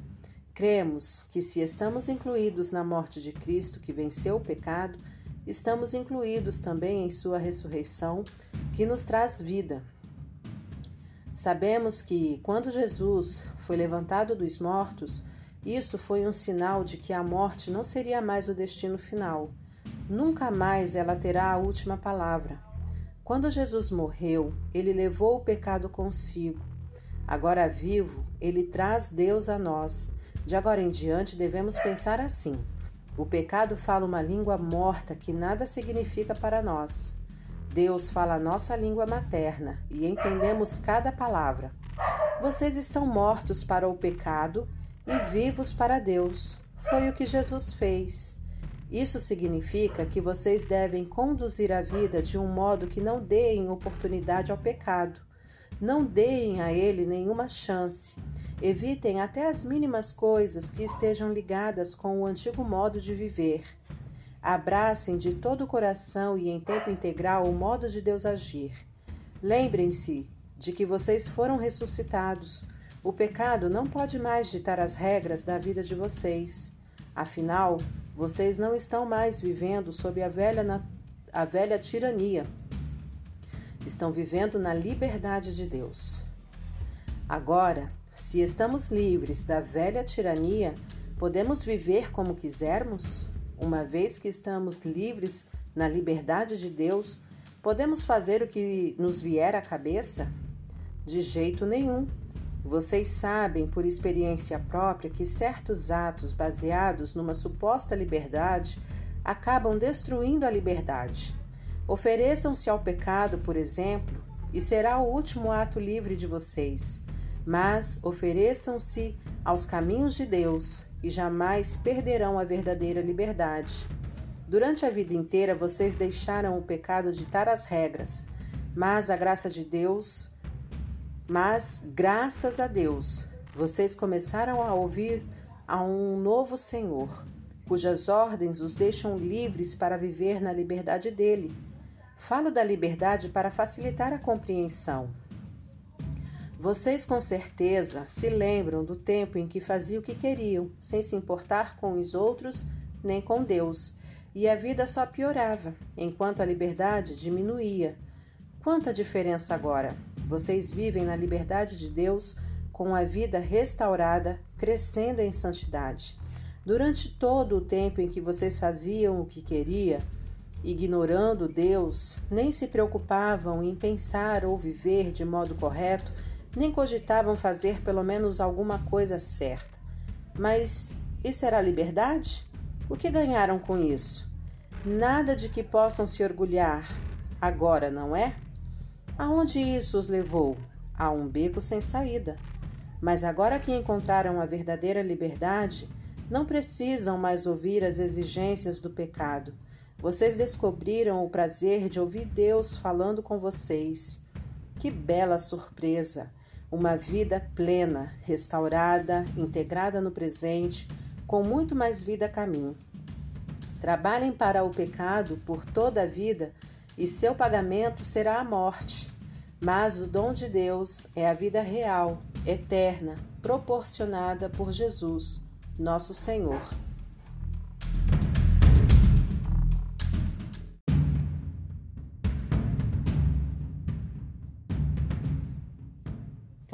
Cremos que, se estamos incluídos na morte de Cristo que venceu o pecado, estamos incluídos também em Sua ressurreição, que nos traz vida. Sabemos que, quando Jesus foi levantado dos mortos, isso foi um sinal de que a morte não seria mais o destino final. Nunca mais ela terá a última palavra. Quando Jesus morreu, ele levou o pecado consigo. Agora vivo, ele traz Deus a nós. De agora em diante, devemos pensar assim: o pecado fala uma língua morta que nada significa para nós. Deus fala a nossa língua materna e entendemos cada palavra. Vocês estão mortos para o pecado e vivos para Deus. Foi o que Jesus fez. Isso significa que vocês devem conduzir a vida de um modo que não deem oportunidade ao pecado. Não deem a ele nenhuma chance. Evitem até as mínimas coisas que estejam ligadas com o antigo modo de viver. Abracem de todo o coração e em tempo integral o modo de Deus agir. Lembrem-se de que vocês foram ressuscitados o pecado não pode mais ditar as regras da vida de vocês. Afinal, vocês não estão mais vivendo sob a velha, a velha tirania. Estão vivendo na liberdade de Deus. Agora, se estamos livres da velha tirania, podemos viver como quisermos? Uma vez que estamos livres na liberdade de Deus, podemos fazer o que nos vier à cabeça? De jeito nenhum. Vocês sabem por experiência própria que certos atos baseados numa suposta liberdade acabam destruindo a liberdade. Ofereçam-se ao pecado, por exemplo, e será o último ato livre de vocês. Mas ofereçam-se aos caminhos de Deus e jamais perderão a verdadeira liberdade. Durante a vida inteira vocês deixaram o pecado ditar as regras, mas a graça de Deus mas, graças a Deus, vocês começaram a ouvir a um novo Senhor, cujas ordens os deixam livres para viver na liberdade dele. Falo da liberdade para facilitar a compreensão. Vocês com certeza se lembram do tempo em que faziam o que queriam, sem se importar com os outros nem com Deus, e a vida só piorava, enquanto a liberdade diminuía. Quanta diferença agora! Vocês vivem na liberdade de Deus com a vida restaurada, crescendo em santidade. Durante todo o tempo em que vocês faziam o que queria, ignorando Deus, nem se preocupavam em pensar ou viver de modo correto, nem cogitavam fazer pelo menos alguma coisa certa. Mas isso era liberdade? O que ganharam com isso? Nada de que possam se orgulhar. Agora, não é? Aonde isso os levou? A um beco sem saída. Mas agora que encontraram a verdadeira liberdade, não precisam mais ouvir as exigências do pecado. Vocês descobriram o prazer de ouvir Deus falando com vocês. Que bela surpresa! Uma vida plena, restaurada, integrada no presente, com muito mais vida a caminho. Trabalhem para o pecado por toda a vida e seu pagamento será a morte. Mas o dom de Deus é a vida real, eterna, proporcionada por Jesus, nosso Senhor.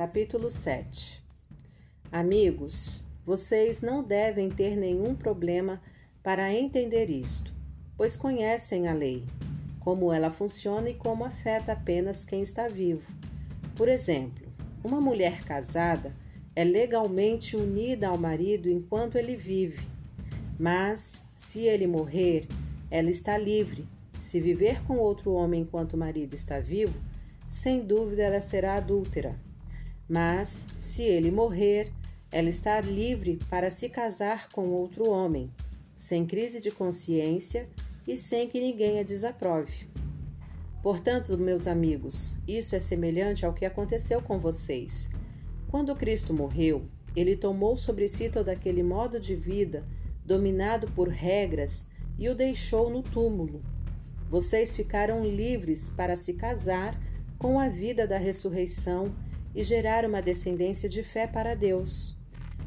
Capítulo 7 Amigos, vocês não devem ter nenhum problema para entender isto, pois conhecem a lei como ela funciona e como afeta apenas quem está vivo. Por exemplo, uma mulher casada é legalmente unida ao marido enquanto ele vive, mas se ele morrer, ela está livre. Se viver com outro homem enquanto o marido está vivo, sem dúvida ela será adúltera. Mas se ele morrer, ela está livre para se casar com outro homem, sem crise de consciência e sem que ninguém a desaprove. Portanto, meus amigos, isso é semelhante ao que aconteceu com vocês. Quando Cristo morreu, ele tomou sobre si todo aquele modo de vida dominado por regras e o deixou no túmulo. Vocês ficaram livres para se casar com a vida da ressurreição e gerar uma descendência de fé para Deus.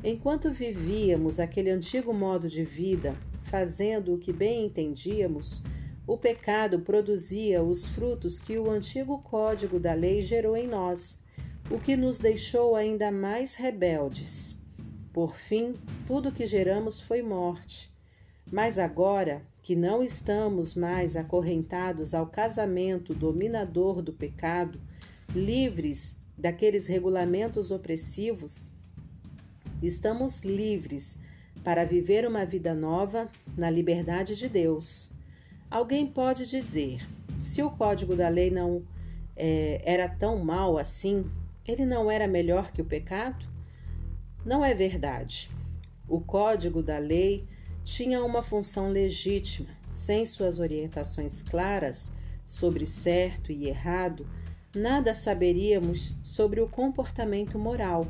Enquanto vivíamos aquele antigo modo de vida, fazendo o que bem entendíamos, o pecado produzia os frutos que o antigo código da lei gerou em nós. o que nos deixou ainda mais rebeldes. Por fim, tudo que geramos foi morte. Mas agora que não estamos mais acorrentados ao casamento dominador do pecado, livres daqueles regulamentos opressivos, estamos livres para viver uma vida nova na liberdade de Deus. Alguém pode dizer: se o código da lei não é, era tão mal assim, ele não era melhor que o pecado? Não é verdade. O código da lei tinha uma função legítima, sem suas orientações claras sobre certo e errado, nada saberíamos sobre o comportamento moral.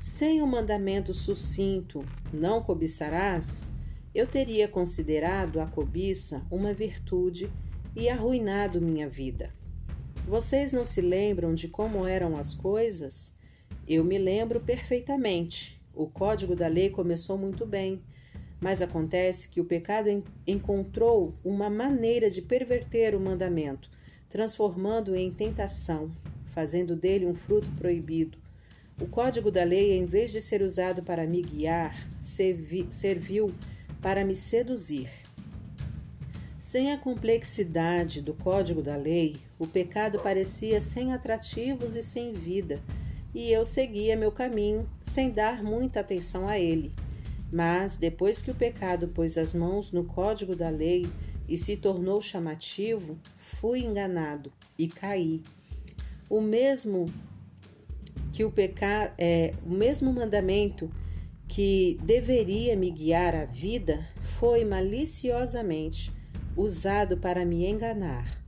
Sem o mandamento sucinto, não cobiçarás, eu teria considerado a cobiça uma virtude e arruinado minha vida. Vocês não se lembram de como eram as coisas? Eu me lembro perfeitamente. O código da lei começou muito bem, mas acontece que o pecado encontrou uma maneira de perverter o mandamento, transformando-o em tentação, fazendo dele um fruto proibido. O código da lei, em vez de ser usado para me guiar, serviu para me seduzir. Sem a complexidade do código da lei, o pecado parecia sem atrativos e sem vida, e eu seguia meu caminho sem dar muita atenção a ele. Mas depois que o pecado pôs as mãos no código da lei e se tornou chamativo, fui enganado e caí. O mesmo que o pecado é o mesmo mandamento que deveria me guiar à vida foi maliciosamente usado para me enganar,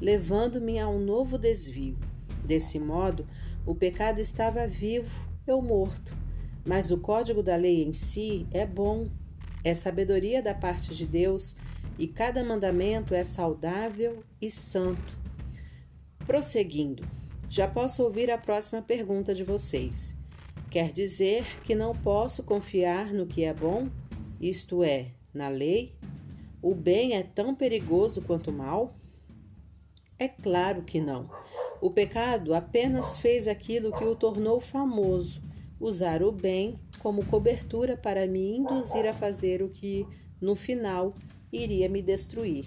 levando-me a um novo desvio. Desse modo, o pecado estava vivo, eu morto. Mas o código da lei em si é bom, é sabedoria da parte de Deus e cada mandamento é saudável e santo. Prosseguindo, já posso ouvir a próxima pergunta de vocês. Quer dizer que não posso confiar no que é bom, isto é, na lei? O bem é tão perigoso quanto o mal? É claro que não. O pecado apenas fez aquilo que o tornou famoso, usar o bem como cobertura para me induzir a fazer o que, no final, iria me destruir.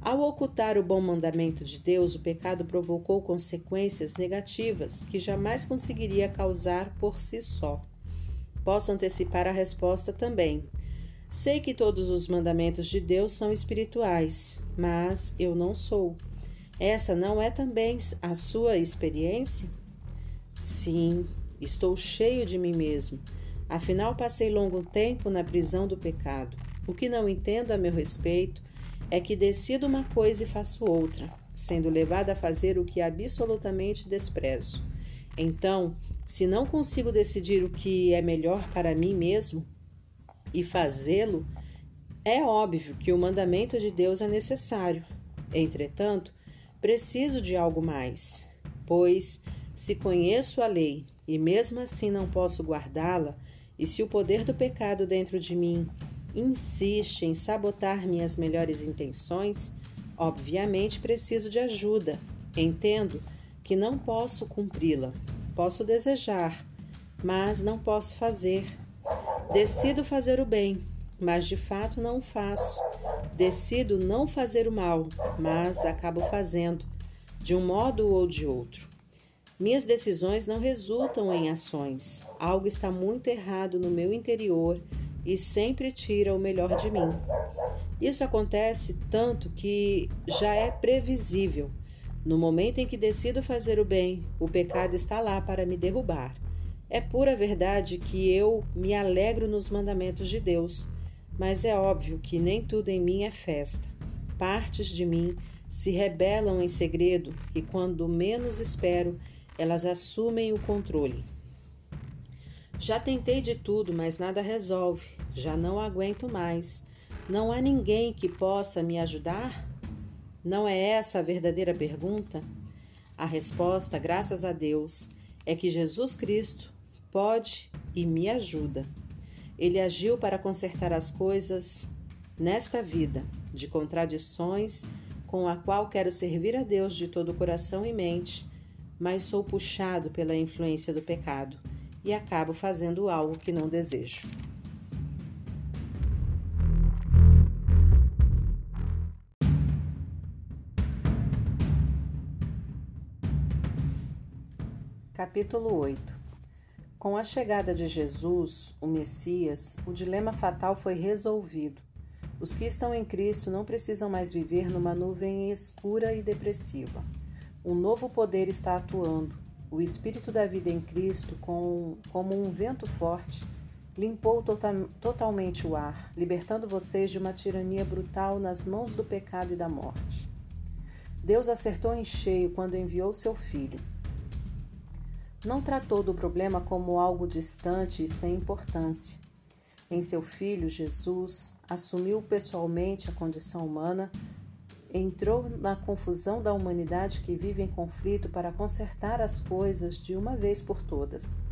Ao ocultar o bom mandamento de Deus, o pecado provocou consequências negativas que jamais conseguiria causar por si só. Posso antecipar a resposta também. Sei que todos os mandamentos de Deus são espirituais, mas eu não sou. Essa não é também a sua experiência? Sim, estou cheio de mim mesmo. Afinal, passei longo tempo na prisão do pecado. O que não entendo a meu respeito é que decido uma coisa e faço outra, sendo levado a fazer o que absolutamente desprezo. Então, se não consigo decidir o que é melhor para mim mesmo, e fazê-lo, é óbvio que o mandamento de Deus é necessário. Entretanto, preciso de algo mais, pois se conheço a lei e mesmo assim não posso guardá-la, e se o poder do pecado dentro de mim insiste em sabotar minhas melhores intenções, obviamente preciso de ajuda. Entendo que não posso cumpri-la. Posso desejar, mas não posso fazer Decido fazer o bem, mas de fato não faço. Decido não fazer o mal, mas acabo fazendo, de um modo ou de outro. Minhas decisões não resultam em ações. Algo está muito errado no meu interior e sempre tira o melhor de mim. Isso acontece tanto que já é previsível. No momento em que decido fazer o bem, o pecado está lá para me derrubar. É pura verdade que eu me alegro nos mandamentos de Deus, mas é óbvio que nem tudo em mim é festa. Partes de mim se rebelam em segredo e, quando menos espero, elas assumem o controle. Já tentei de tudo, mas nada resolve. Já não aguento mais. Não há ninguém que possa me ajudar? Não é essa a verdadeira pergunta? A resposta, graças a Deus, é que Jesus Cristo pode e me ajuda. Ele agiu para consertar as coisas nesta vida de contradições com a qual quero servir a Deus de todo o coração e mente, mas sou puxado pela influência do pecado e acabo fazendo algo que não desejo. Capítulo 8 Com a chegada de Jesus, o Messias, o dilema fatal foi resolvido. Os que estão em Cristo não precisam mais viver numa nuvem escura e depressiva. Um novo poder está atuando. O Espírito da vida em Cristo, com, como um vento forte, limpou total, totalmente o ar, libertando vocês de uma tirania brutal nas mãos do pecado e da morte. Deus acertou em cheio quando enviou seu Filho. Não tratou do problema como algo distante e sem importância. Em seu Filho, Jesus, assumiu pessoalmente a condição humana, entrou na confusão da humanidade que vive em conflito para consertar as coisas de uma vez por todas.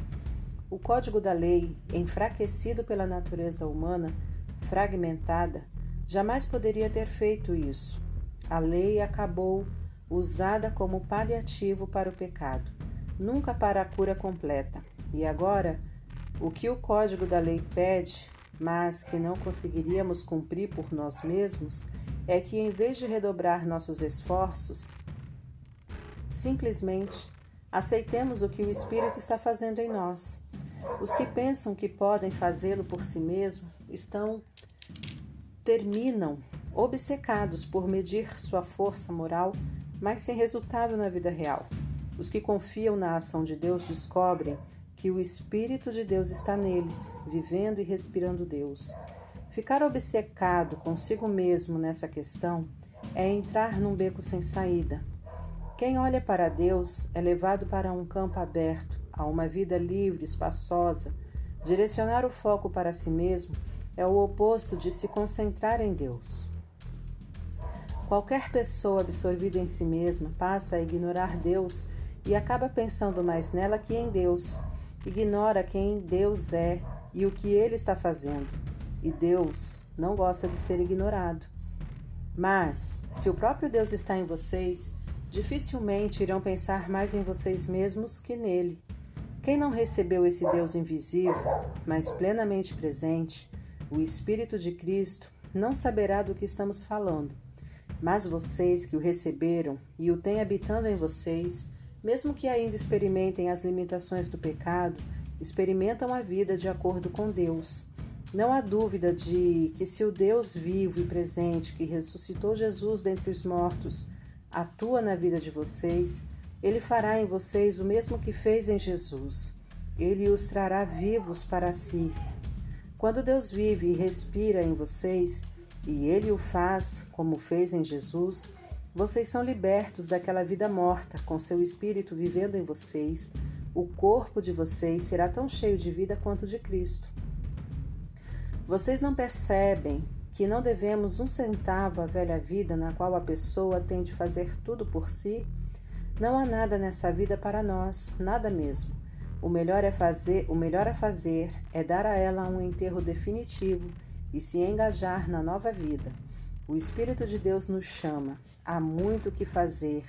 O código da lei, enfraquecido pela natureza humana, fragmentada, jamais poderia ter feito isso. A lei acabou usada como paliativo para o pecado, nunca para a cura completa. E agora, o que o código da lei pede mas que não conseguiríamos cumprir por nós mesmos, é que em vez de redobrar nossos esforços, simplesmente aceitemos o que o Espírito está fazendo em nós. Os que pensam que podem fazê-lo por si mesmos estão terminam obcecados por medir sua força moral, mas sem resultado na vida real. Os que confiam na ação de Deus descobrem que o Espírito de Deus está neles, vivendo e respirando Deus. Ficar obcecado consigo mesmo nessa questão é entrar num beco sem saída. Quem olha para Deus é levado para um campo aberto, a uma vida livre, espaçosa. Direcionar o foco para si mesmo é o oposto de se concentrar em Deus. Qualquer pessoa absorvida em si mesma passa a ignorar Deus e acaba pensando mais nela que em Deus ignora quem Deus é e o que ele está fazendo. E Deus não gosta de ser ignorado. Mas, se o próprio Deus está em vocês, dificilmente irão pensar mais em vocês mesmos que nele. Quem não recebeu esse Deus invisível, mas plenamente presente, o Espírito de Cristo, não saberá do que estamos falando. Mas vocês que o receberam e o têm habitando em vocês, mesmo que ainda experimentem as limitações do pecado, experimentam a vida de acordo com Deus. Não há dúvida de que, se o Deus vivo e presente que ressuscitou Jesus dentre os mortos atua na vida de vocês, ele fará em vocês o mesmo que fez em Jesus. Ele os trará vivos para si. Quando Deus vive e respira em vocês, e ele o faz como fez em Jesus, vocês são libertos daquela vida morta, com seu espírito vivendo em vocês. O corpo de vocês será tão cheio de vida quanto de Cristo. Vocês não percebem que não devemos um centavo à velha vida na qual a pessoa tem de fazer tudo por si? Não há nada nessa vida para nós, nada mesmo. O melhor é fazer, o melhor a fazer é dar a ela um enterro definitivo e se engajar na nova vida. O Espírito de Deus nos chama, há muito o que fazer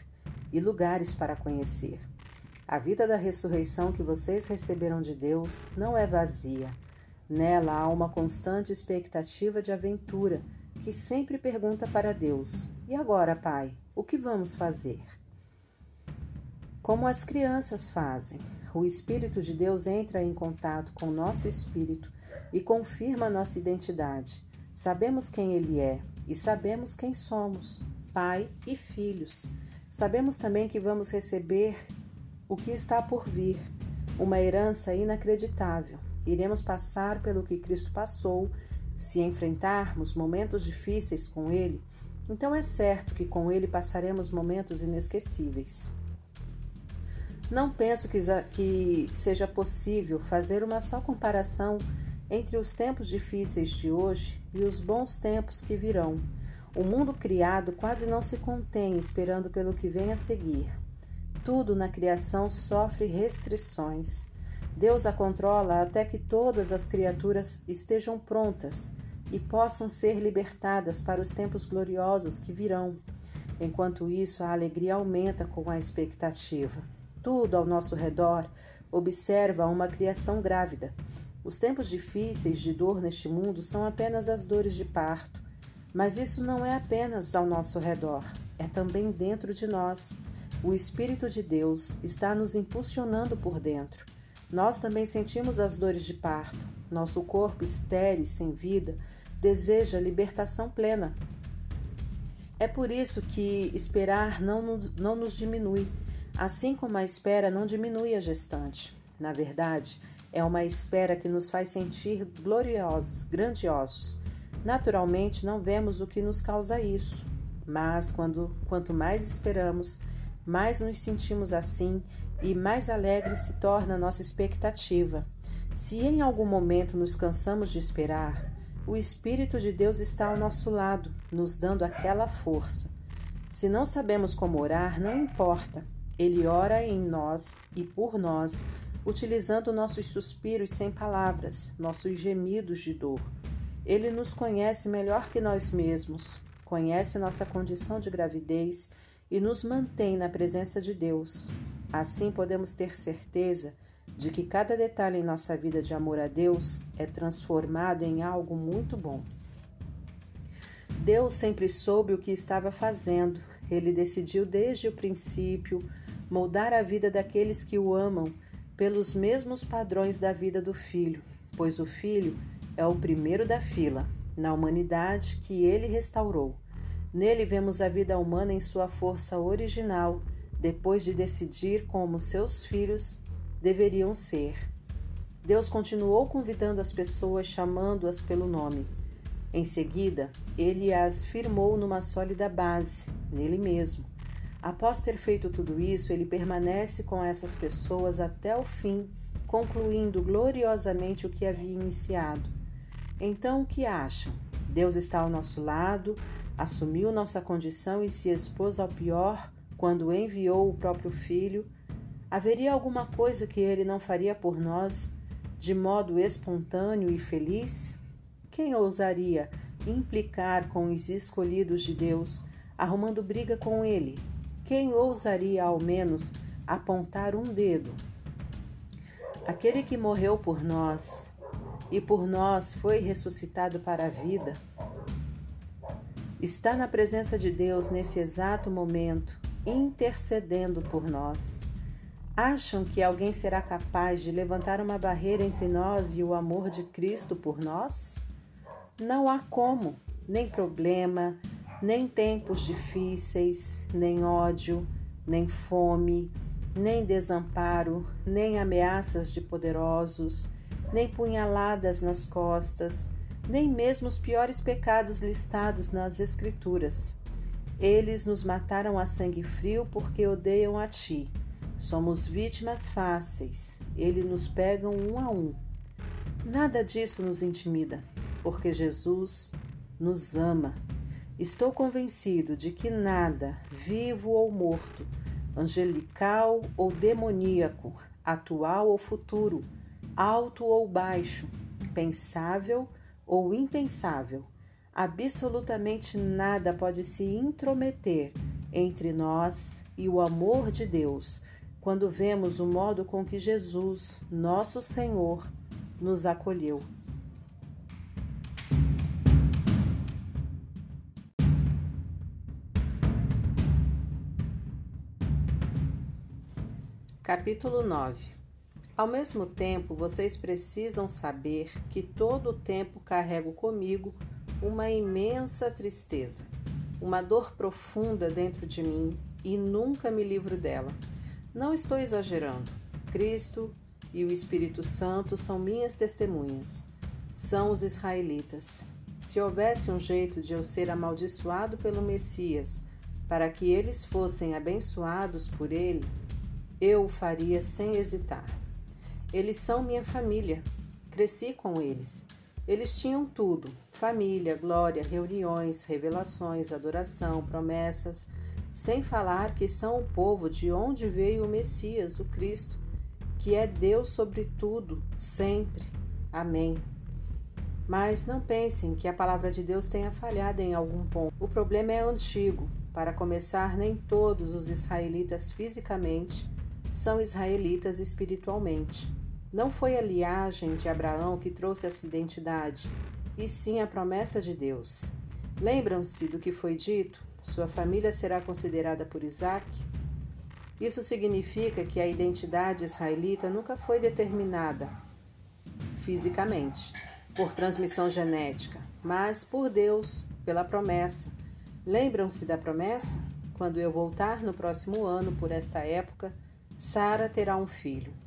e lugares para conhecer. A vida da ressurreição que vocês receberam de Deus não é vazia. Nela há uma constante expectativa de aventura que sempre pergunta para Deus: E agora, Pai, o que vamos fazer? Como as crianças fazem, o Espírito de Deus entra em contato com nosso espírito e confirma nossa identidade. Sabemos quem Ele é e sabemos quem somos. Pai e filhos. Sabemos também que vamos receber o que está por vir, uma herança inacreditável. Iremos passar pelo que Cristo passou, se enfrentarmos momentos difíceis com Ele, então é certo que com Ele passaremos momentos inesquecíveis. Não penso que, seja possível fazer uma só comparação entre os tempos difíceis de hoje e os bons tempos que virão. O mundo criado quase não se contém esperando pelo que vem a seguir. Tudo na criação sofre restrições. Deus a controla até que todas as criaturas estejam prontas e possam ser libertadas para os tempos gloriosos que virão. Enquanto isso, a alegria aumenta com a expectativa. tudo ao nosso redor observa uma criação grávida. Os tempos difíceis de dor neste mundo são apenas as dores de parto. Mas isso não é apenas ao nosso redor, é também dentro de nós. O Espírito de Deus está nos impulsionando por dentro. Nós também sentimos as dores de parto. Nosso corpo estéril e sem vida deseja libertação plena. É por isso que esperar não nos, não nos diminui, assim como a espera não diminui a gestante. Na verdade, é uma espera que nos faz sentir gloriosos, grandiosos. Naturalmente, não vemos o que nos causa isso, mas quando, quanto mais esperamos, mais nos sentimos assim e mais alegre se torna a nossa expectativa. Se em algum momento nos cansamos de esperar, o Espírito de Deus está ao nosso lado, nos dando aquela força. Se não sabemos como orar, não importa. Ele ora em nós e por nós, utilizando nossos suspiros sem palavras, nossos gemidos de dor. Ele nos conhece melhor que nós mesmos, conhece nossa condição de gravidez e nos mantém na presença de Deus. Assim podemos ter certeza de que cada detalhe em nossa vida de amor a Deus é transformado em algo muito bom. Deus sempre soube o que estava fazendo. Ele decidiu desde o princípio moldar a vida daqueles que o amam pelos mesmos padrões da vida do filho, pois o filho é o primeiro da fila na humanidade que ele restaurou. Nele vemos a vida humana em sua força original, depois de decidir como seus filhos deveriam ser. Deus continuou convidando as pessoas, chamando-as pelo nome. Em seguida, ele as firmou numa sólida base, nele mesmo. Após ter feito tudo isso, ele permanece com essas pessoas até o fim, concluindo gloriosamente o que havia iniciado. Então, o que acham? Deus está ao nosso lado, assumiu nossa condição e se expôs ao pior quando enviou o próprio Filho Haveria alguma coisa que ele não faria por nós de modo espontâneo e feliz? Quem ousaria implicar com os escolhidos de Deus, arrumando briga com ele? Quem ousaria, ao menos, apontar um dedo? Aquele que morreu por nós e por nós foi ressuscitado para a vida, está na presença de Deus nesse exato momento, intercedendo por nós. Acham que alguém será capaz de levantar uma barreira entre nós e o amor de Cristo por nós? Não há como, nem problema, nem tempos difíceis, nem ódio, nem fome, nem desamparo, nem ameaças de poderosos, nem punhaladas nas costas, nem mesmo os piores pecados listados nas Escrituras. Eles nos mataram a sangue frio porque odeiam a Ti Somos vítimas fáceis, ele nos pega um a um. Nada disso nos intimida, porque Jesus nos ama. Estou convencido de que nada, vivo ou morto, angelical ou demoníaco, atual ou futuro, alto ou baixo, pensável ou impensável, absolutamente nada pode se intrometer entre nós e o amor de Deus quando vemos o modo com que Jesus, nosso Senhor, nos acolheu. Capítulo 9 Ao mesmo tempo, vocês precisam saber que todo o tempo carrego comigo uma imensa tristeza, uma dor profunda dentro de mim e nunca me livro dela. Não estou exagerando. Cristo e o Espírito Santo são minhas testemunhas. São os israelitas. Se houvesse um jeito de eu ser amaldiçoado pelo Messias, para que eles fossem abençoados por ele, eu o faria sem hesitar. Eles são minha família. Cresci com eles. Eles tinham tudo: família, glória, reuniões, revelações, adoração, promessas sem falar que são o povo de onde veio o Messias, o Cristo, que é Deus sobre tudo, sempre. Amém. Mas não pensem que a palavra de Deus tenha falhado em algum ponto. O problema é antigo. Para começar, nem todos os israelitas fisicamente são israelitas espiritualmente. Não foi a liagem de Abraão que trouxe essa identidade, e sim a promessa de Deus. Lembram-se do que foi dito? Sua família será considerada por Isaac? Isso significa que a identidade israelita nunca foi determinada fisicamente, por transmissão genética, mas por Deus, pela promessa. Lembram-se da promessa? Quando eu voltar no próximo ano, por esta época, Sara terá um filho.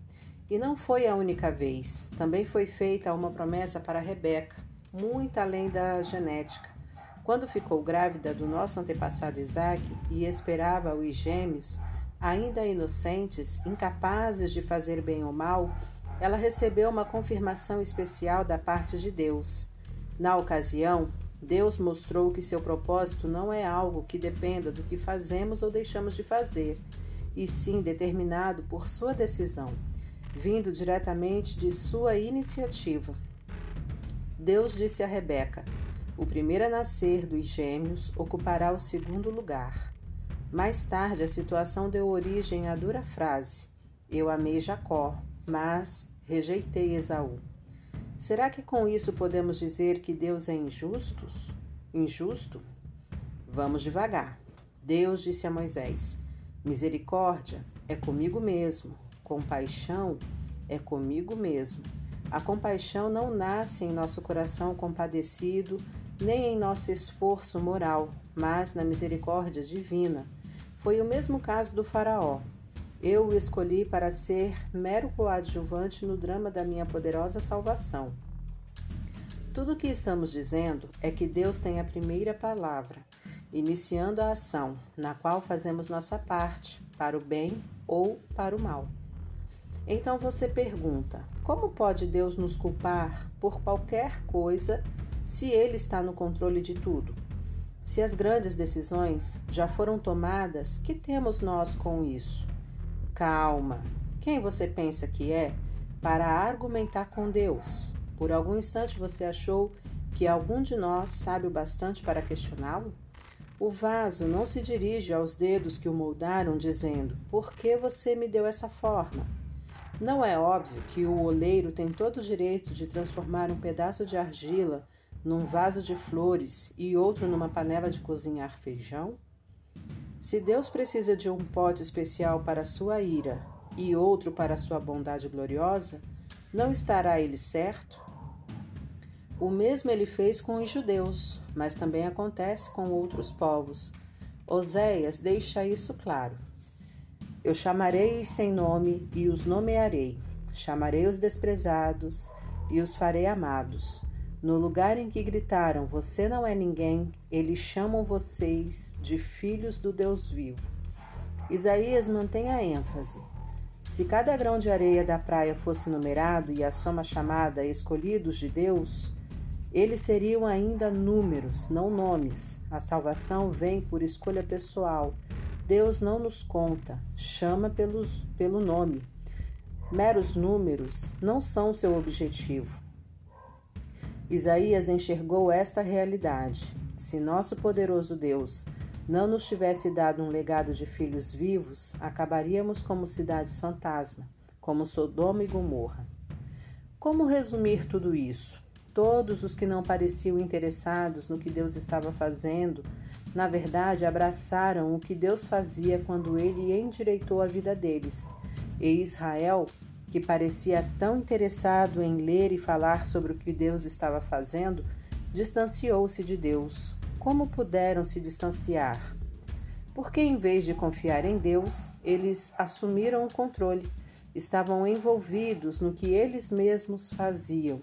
E não foi a única vez. Também foi feita uma promessa para Rebeca, muito além da genética. Quando ficou grávida do nosso antepassado Isaac e esperava os gêmeos, ainda inocentes, incapazes de fazer bem ou mal, ela recebeu uma confirmação especial da parte de Deus. Na ocasião, Deus mostrou que seu propósito não é algo que dependa do que fazemos ou deixamos de fazer, e sim determinado por sua decisão, vindo diretamente de sua iniciativa. Deus disse a Rebeca: O primeiro a nascer dos gêmeos ocupará o segundo lugar. Mais tarde, a situação deu origem à dura frase: Eu amei Jacó, mas rejeitei Esaú. Será que com isso podemos dizer que Deus é injusto? Injusto? Vamos devagar. Deus disse a Moisés: Misericórdia é comigo mesmo, compaixão é comigo mesmo. A compaixão não nasce em nosso coração compadecido, nem em nosso esforço moral, mas na misericórdia divina. Foi o mesmo caso do Faraó. Eu o escolhi para ser mero coadjuvante no drama da minha poderosa salvação. Tudo o que estamos dizendo é que Deus tem a primeira palavra, iniciando a ação, na qual fazemos nossa parte, para o bem ou para o mal. Então você pergunta: como pode Deus nos culpar por qualquer coisa se Ele está no controle de tudo? Se as grandes decisões já foram tomadas, que temos nós com isso? Calma. Quem você pensa que é para argumentar com Deus? Por algum instante você achou que algum de nós sabe o bastante para questioná-lo? O vaso não se dirige aos dedos que o moldaram, dizendo: Por que você me deu essa forma? Não é óbvio que o oleiro tem todo o direito de transformar um pedaço de argila num vaso de flores e outro numa panela de cozinhar feijão? Se Deus precisa de um pote especial para sua ira e outro para sua bondade gloriosa, não estará ele certo? O mesmo ele fez com os judeus, mas também acontece com outros povos. Oséias deixa isso claro. Eu chamarei sem nome e os nomearei. Chamarei os desprezados e os farei amados. No lugar em que gritaram: Você não é ninguém, eles chamam vocês de filhos do Deus vivo. Isaías mantém a ênfase. Se cada grão de areia da praia fosse numerado e a soma chamada escolhidos de Deus, eles seriam ainda números, não nomes. A salvação vem por escolha pessoal. Deus não nos conta, chama pelos, pelo nome. Meros números não são seu objetivo. Isaías enxergou esta realidade. Se nosso poderoso Deus não nos tivesse dado um legado de filhos vivos, acabaríamos como cidades fantasma, como Sodoma e Gomorra. Como resumir tudo isso? Todos os que não pareciam interessados no que Deus estava fazendo, na verdade, abraçaram o que Deus fazia quando ele endireitou a vida deles. E Israel que parecia tão interessado em ler e falar sobre o que Deus estava fazendo, distanciou-se de Deus. Como puderam se distanciar? Porque, em vez de confiar em Deus, eles assumiram o controle, estavam envolvidos no que eles mesmos faziam,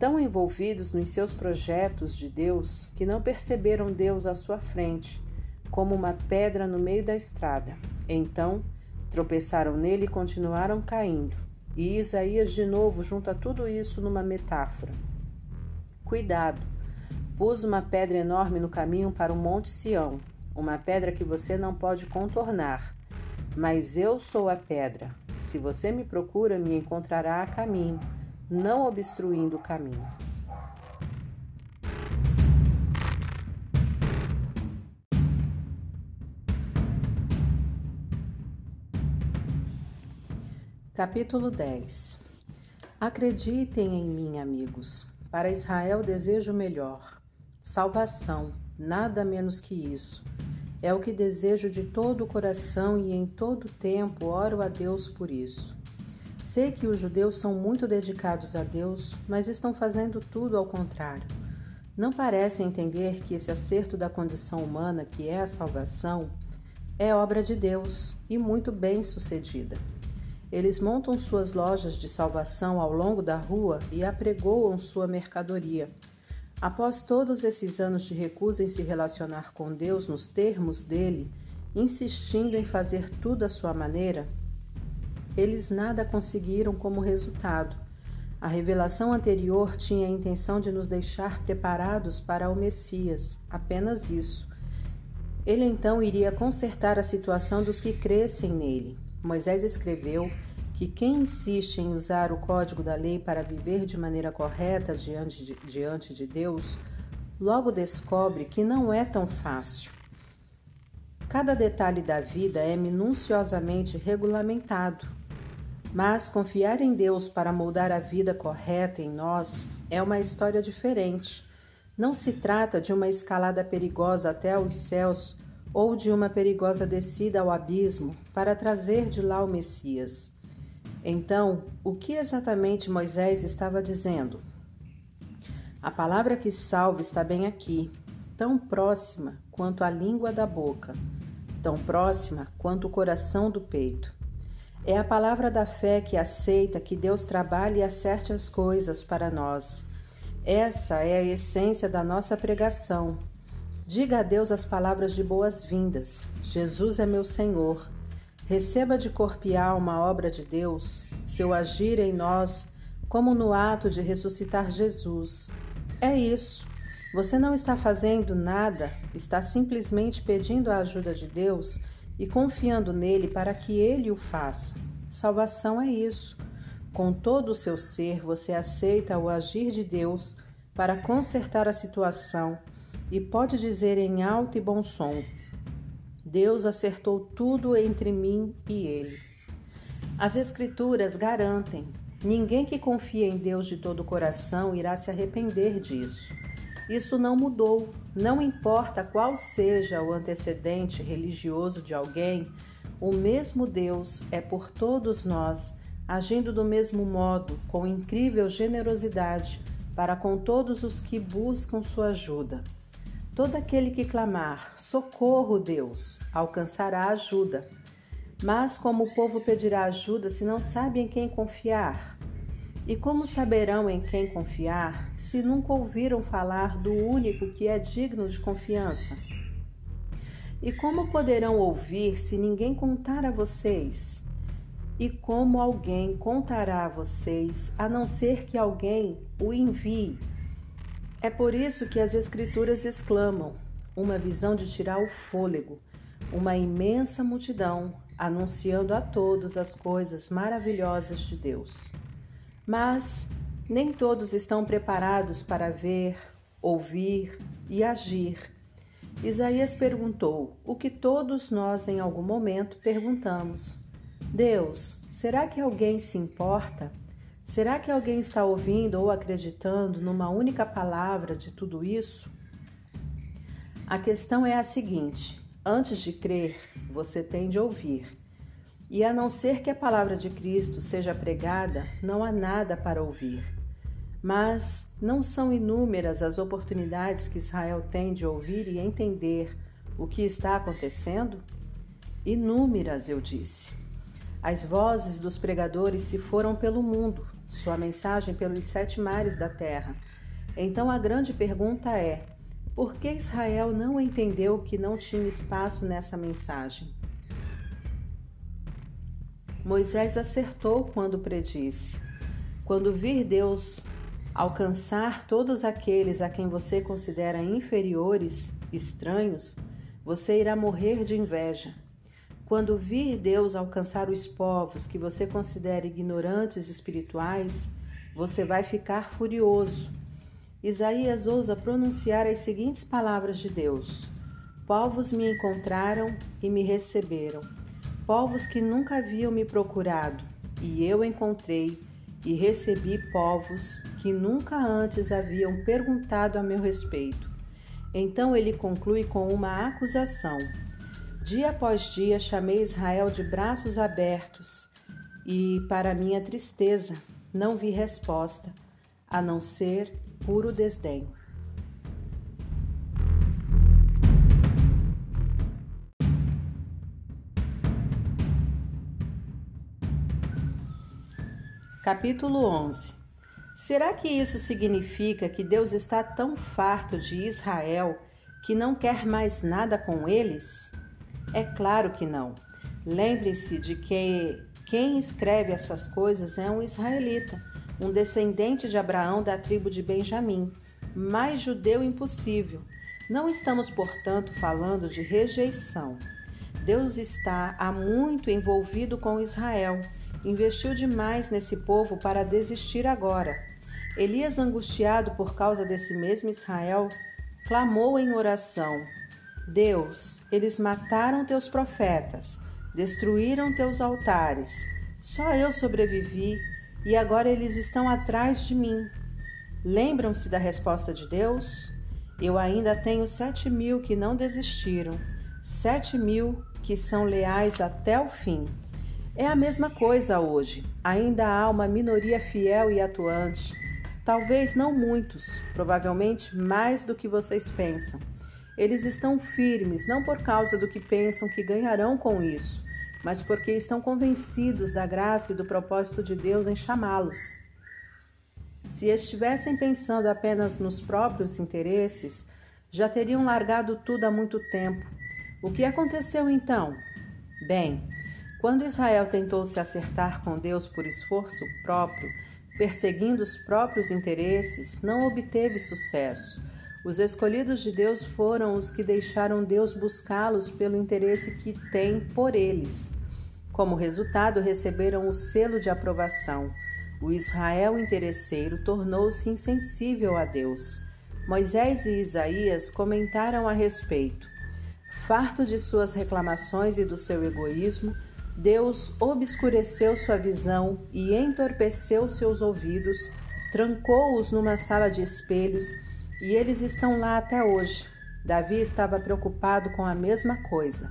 tão envolvidos nos seus projetos de Deus que não perceberam Deus à sua frente, como uma pedra no meio da estrada. Então, Tropeçaram nele e continuaram caindo. E Isaías de novo junta tudo isso numa metáfora. Cuidado! Pus uma pedra enorme no caminho para o Monte Sião, uma pedra que você não pode contornar. Mas eu sou a pedra. Se você me procura, me encontrará a caminho, não obstruindo o caminho. Capítulo 10 Acreditem em mim, amigos. Para Israel desejo melhor. Salvação, nada menos que isso. É o que desejo de todo o coração e em todo tempo oro a Deus por isso. Sei que os judeus são muito dedicados a Deus, mas estão fazendo tudo ao contrário. Não parecem entender que esse acerto da condição humana, que é a salvação, é obra de Deus e muito bem sucedida. Eles montam suas lojas de salvação ao longo da rua e apregoam sua mercadoria. Após todos esses anos de recusa em se relacionar com Deus nos termos dele, insistindo em fazer tudo à sua maneira, eles nada conseguiram como resultado. A revelação anterior tinha a intenção de nos deixar preparados para o Messias, apenas isso. Ele então iria consertar a situação dos que crescem nele. Moisés escreveu que quem insiste em usar o código da lei para viver de maneira correta diante de, diante de Deus, logo descobre que não é tão fácil. Cada detalhe da vida é minuciosamente regulamentado, mas confiar em Deus para moldar a vida correta em nós é uma história diferente. Não se trata de uma escalada perigosa até os céus ou de uma perigosa descida ao abismo para trazer de lá o Messias. Então, o que exatamente Moisés estava dizendo? A palavra que salva está bem aqui, tão próxima quanto a língua da boca, tão próxima quanto o coração do peito. É a palavra da fé que aceita que Deus trabalhe e acerte as coisas para nós. Essa é a essência da nossa pregação. Diga a Deus as palavras de boas-vindas. Jesus é meu Senhor. Receba de corpo e alma a obra de Deus, seu agir em nós, como no ato de ressuscitar Jesus. É isso. Você não está fazendo nada, está simplesmente pedindo a ajuda de Deus e confiando nele para que ele o faça. Salvação é isso. Com todo o seu ser, você aceita o agir de Deus para consertar a situação e pode dizer em alto e bom som: Deus acertou tudo entre mim e ele. As Escrituras garantem: ninguém que confia em Deus de todo o coração irá se arrepender disso. Isso não mudou. Não importa qual seja o antecedente religioso de alguém, o mesmo Deus é por todos nós, agindo do mesmo modo, com incrível generosidade, para com todos os que buscam sua ajuda. Todo aquele que clamar, socorro, Deus, alcançará ajuda. Mas como o povo pedirá ajuda se não sabe em quem confiar? E como saberão em quem confiar se nunca ouviram falar do único que é digno de confiança? E como poderão ouvir se ninguém contar a vocês? E como alguém contará a vocês, a não ser que alguém o envie? É por isso que as Escrituras exclamam: uma visão de tirar o fôlego, uma imensa multidão anunciando a todos as coisas maravilhosas de Deus. Mas nem todos estão preparados para ver, ouvir e agir. Isaías perguntou o que todos nós em algum momento perguntamos: Deus, será que alguém se importa? Será que alguém está ouvindo ou acreditando numa única palavra de tudo isso? A questão é a seguinte: antes de crer, você tem de ouvir. E a não ser que a palavra de Cristo seja pregada, não há nada para ouvir. Mas não são inúmeras as oportunidades que Israel tem de ouvir e entender o que está acontecendo? Inúmeras, eu disse. As vozes dos pregadores se foram pelo mundo, sua mensagem pelos sete mares da terra. Então a grande pergunta é: por que Israel não entendeu que não tinha espaço nessa mensagem? Moisés acertou quando predisse: quando vir Deus alcançar todos aqueles a quem você considera inferiores, estranhos, você irá morrer de inveja. Quando vir Deus alcançar os povos que você considera ignorantes espirituais, você vai ficar furioso. Isaías ousa pronunciar as seguintes palavras de Deus: Povos me encontraram e me receberam, povos que nunca haviam me procurado. e eu encontrei e recebi povos que nunca antes haviam perguntado a meu respeito. Então ele conclui com uma acusação. Dia após dia chamei Israel de braços abertos e, para minha tristeza, não vi resposta, a não ser puro desdém. Capítulo 11 Será que isso significa que Deus está tão farto de Israel que não quer mais nada com eles? É claro que não. Lembre-se de que quem escreve essas coisas é um israelita, um descendente de Abraão da tribo de Benjamim, mais judeu impossível. Não estamos, portanto, falando de rejeição. Deus está há muito envolvido com Israel investiu demais nesse povo para desistir agora. Elias, angustiado por causa desse mesmo Israel, clamou em oração: Deus, eles mataram teus profetas, destruíram teus altares. Só eu sobrevivi e agora eles estão atrás de mim. Lembram-se da resposta de Deus? Eu ainda tenho sete mil que não desistiram, sete mil que são leais até o fim. É a mesma coisa hoje. Ainda há uma minoria fiel e atuante. Talvez não muitos, provavelmente mais do que vocês pensam. Eles estão firmes não por causa do que pensam que ganharão com isso, mas porque estão convencidos da graça e do propósito de Deus em chamá-los. Se estivessem pensando apenas nos próprios interesses, já teriam largado tudo há muito tempo. O que aconteceu então? Bem, quando Israel tentou se acertar com Deus por esforço próprio, perseguindo os próprios interesses, não obteve sucesso. Os escolhidos de Deus foram os que deixaram Deus buscá-los pelo interesse que tem por eles. Como resultado, receberam o selo de aprovação. O Israel interesseiro tornou-se insensível a Deus. Moisés e Isaías comentaram a respeito. Farto de suas reclamações e do seu egoísmo, Deus obscureceu sua visão e entorpeceu seus ouvidos, trancou-os numa sala de espelhos e eles estão lá até hoje. Davi estava preocupado com a mesma coisa.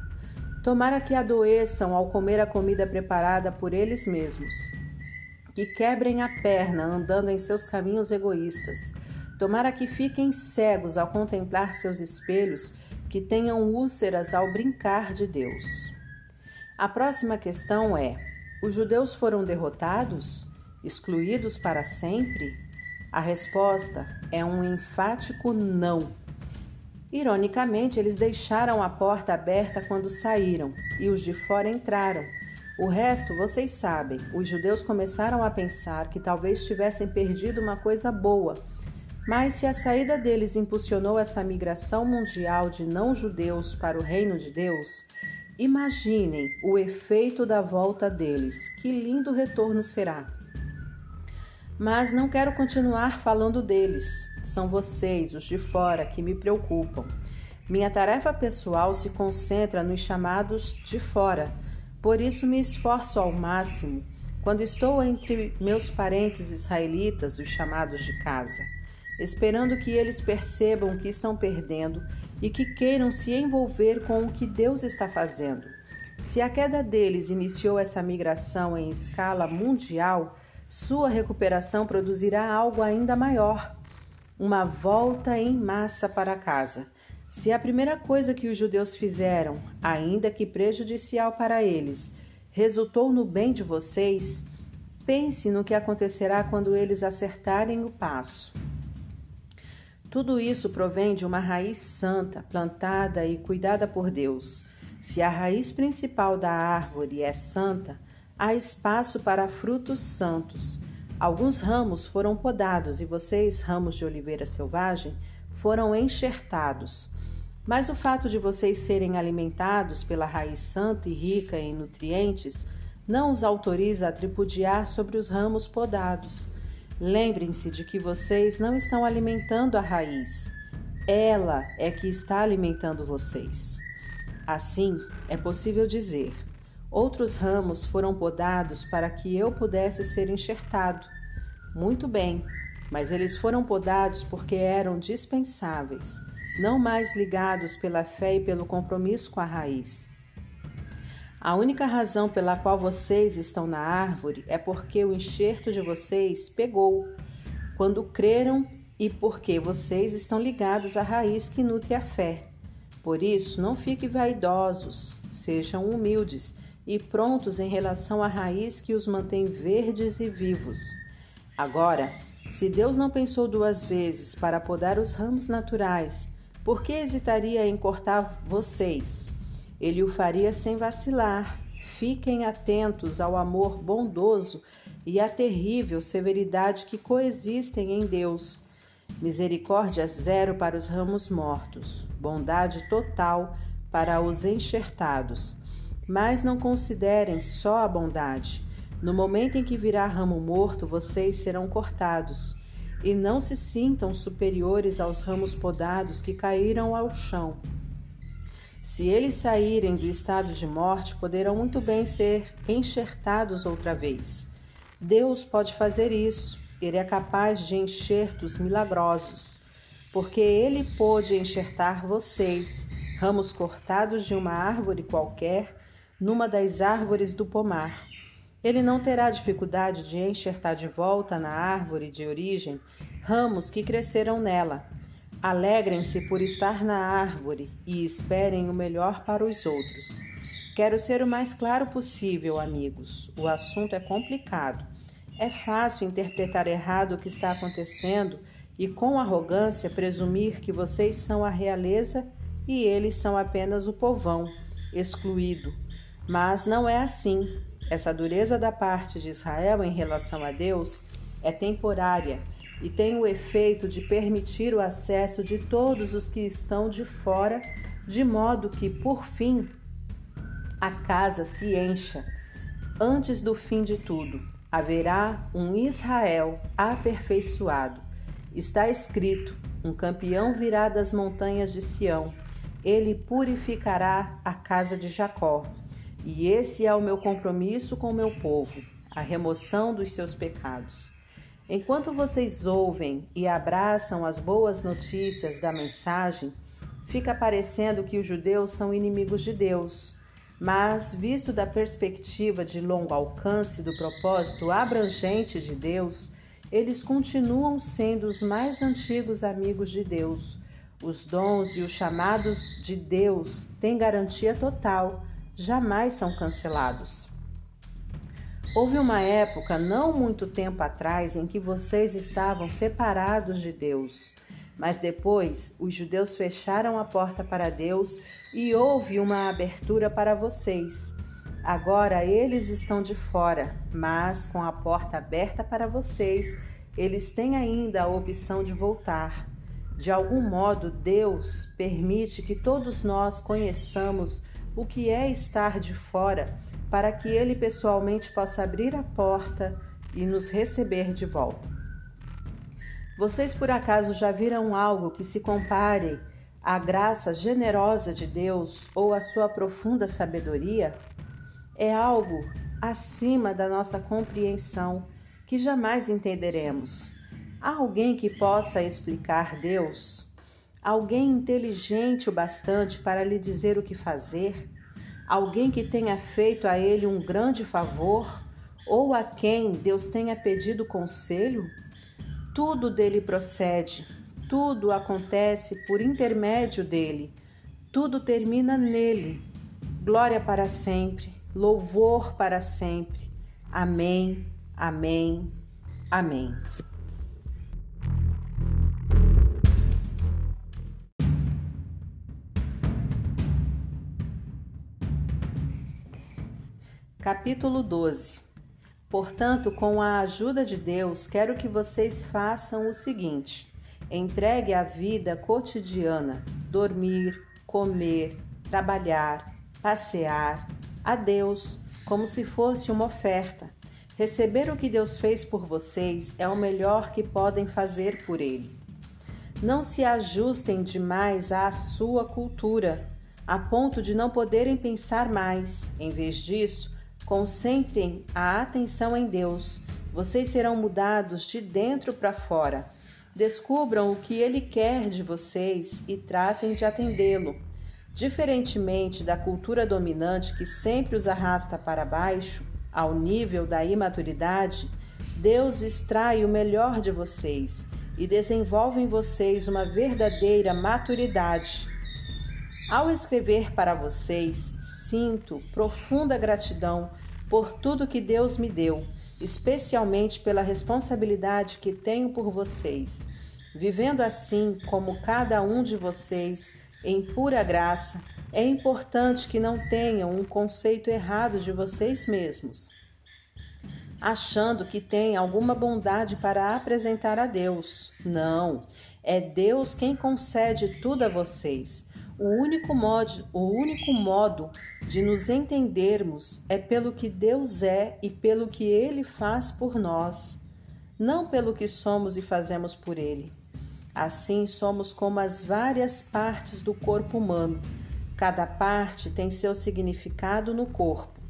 Tomara que adoeçam ao comer a comida preparada por eles mesmos, que quebrem a perna andando em seus caminhos egoístas. Tomara que fiquem cegos ao contemplar seus espelhos, que tenham úlceras ao brincar de Deus. A próxima questão é: os judeus foram derrotados? Excluídos para sempre? A resposta é um enfático não. Ironicamente, eles deixaram a porta aberta quando saíram e os de fora entraram. O resto vocês sabem. Os judeus começaram a pensar que talvez tivessem perdido uma coisa boa. Mas se a saída deles impulsionou essa migração mundial de não-judeus para o reino de Deus, Imaginem o efeito da volta deles. Que lindo retorno será! Mas não quero continuar falando deles. São vocês, os de fora, que me preocupam. Minha tarefa pessoal se concentra nos chamados de fora. Por isso me esforço ao máximo quando estou entre meus parentes israelitas, os chamados de casa, esperando que eles percebam que estão perdendo e que queiram se envolver com o que Deus está fazendo. Se a queda deles iniciou essa migração em escala mundial, sua recuperação produzirá algo ainda maior uma volta em massa para casa. Se a primeira coisa que os judeus fizeram, ainda que prejudicial para eles, resultou no bem de vocês, pense no que acontecerá quando eles acertarem o passo. Tudo isso provém de uma raiz santa, plantada e cuidada por Deus. Se a raiz principal da árvore é santa, há espaço para frutos santos. Alguns ramos foram podados e vocês, ramos de oliveira selvagem, foram enxertados. Mas o fato de vocês serem alimentados pela raiz santa e rica em nutrientes não os autoriza a tripudiar sobre os ramos podados. Lembrem-se de que vocês não estão alimentando a raiz, ela é que está alimentando vocês. Assim, é possível dizer: Outros ramos foram podados para que eu pudesse ser enxertado. Muito bem, mas eles foram podados porque eram dispensáveis, não mais ligados pela fé e pelo compromisso com a raiz. A única razão pela qual vocês estão na árvore é porque o enxerto de vocês pegou quando creram e porque vocês estão ligados à raiz que nutre a fé. Por isso, não fiquem vaidosos, sejam humildes e prontos em relação à raiz que os mantém verdes e vivos. Agora, se Deus não pensou duas vezes para podar os ramos naturais, por que hesitaria em cortar vocês? Ele o faria sem vacilar. Fiquem atentos ao amor bondoso e à terrível severidade que coexistem em Deus. Misericórdia zero para os ramos mortos, bondade total para os enxertados. Mas não considerem só a bondade. No momento em que virá ramo morto, vocês serão cortados. E não se sintam superiores aos ramos podados que caíram ao chão. Se eles saírem do estado de morte, poderão muito bem ser enxertados outra vez. Deus pode fazer isso. Ele é capaz de enxertos milagrosos, porque ele pôde enxertar vocês, ramos cortados de uma árvore qualquer, numa das árvores do pomar. Ele não terá dificuldade de enxertar de volta na árvore de origem ramos que cresceram nela Alegrem-se por estar na árvore e esperem o melhor para os outros. Quero ser o mais claro possível, amigos. O assunto é complicado. É fácil interpretar errado o que está acontecendo e, com arrogância, presumir que vocês são a realeza e eles são apenas o povão, excluído. Mas não é assim. Essa dureza da parte de Israel em relação a Deus é temporária e tem o efeito de permitir o acesso de todos os que estão de fora, de modo que, por fim, a casa se encha. Antes do fim de tudo, haverá um Israel aperfeiçoado. Está escrito: um campeão virá das montanhas de Sião. Ele purificará a casa de Jacó. E esse é o meu compromisso com o meu povo, a remoção dos seus pecados. Enquanto vocês ouvem e abraçam as boas notícias da mensagem, fica parecendo que os judeus são inimigos de Deus. Mas, visto da perspectiva de longo alcance do propósito abrangente de Deus, eles continuam sendo os mais antigos amigos de Deus. Os dons e os chamados de Deus têm garantia total, jamais são cancelados. Houve uma época, não muito tempo atrás, em que vocês estavam separados de Deus. Mas depois os judeus fecharam a porta para Deus e houve uma abertura para vocês. Agora eles estão de fora, mas com a porta aberta para vocês, eles têm ainda a opção de voltar. De algum modo, Deus permite que todos nós conheçamos o que é estar de fora para que ele pessoalmente possa abrir a porta e nos receber de volta. Vocês por acaso já viram algo que se compare à graça generosa de Deus ou à sua profunda sabedoria? É algo acima da nossa compreensão que jamais entenderemos. Há alguém que possa explicar Deus? Alguém inteligente o bastante para lhe dizer o que fazer? alguém que tenha feito a ele um grande favor ou a quem Deus tenha pedido conselho? Tudo dele procede, tudo acontece por intermédio dele, tudo termina nele. Glória para sempre, louvor para sempre. Amém, amém, amém. Capítulo 12 Portanto, com a ajuda de Deus, quero que vocês façam o seguinte: entregue a vida cotidiana, dormir, comer, trabalhar, passear, a Deus, como se fosse uma oferta. Receber o que Deus fez por vocês é o melhor que podem fazer por Ele. Não se ajustem demais à sua cultura, a ponto de não poderem pensar mais. Em vez disso, concentrem a atenção em Deus. Vocês serão mudados de dentro para fora. Descubram o que Ele quer de vocês e tratem de atendê-lo. Diferentemente da cultura dominante que sempre os arrasta para baixo, ao nível da imaturidade, Deus extrai o melhor de vocês e desenvolve em vocês uma verdadeira maturidade. Ao escrever para vocês, sinto profunda gratidão por tudo que Deus me deu, especialmente pela responsabilidade que tenho por vocês. Vivendo assim como cada um de vocês, em pura graça, é importante que não tenham um conceito errado de vocês mesmos, achando que têm alguma bondade para apresentar a Deus. Não, é Deus quem concede tudo a vocês. O único, modo, o único modo de nos entendermos é pelo que Deus é e pelo que Ele faz por nós, não pelo que somos e fazemos por Ele. Assim, somos como as várias partes do corpo humano. Cada parte tem seu significado no corpo,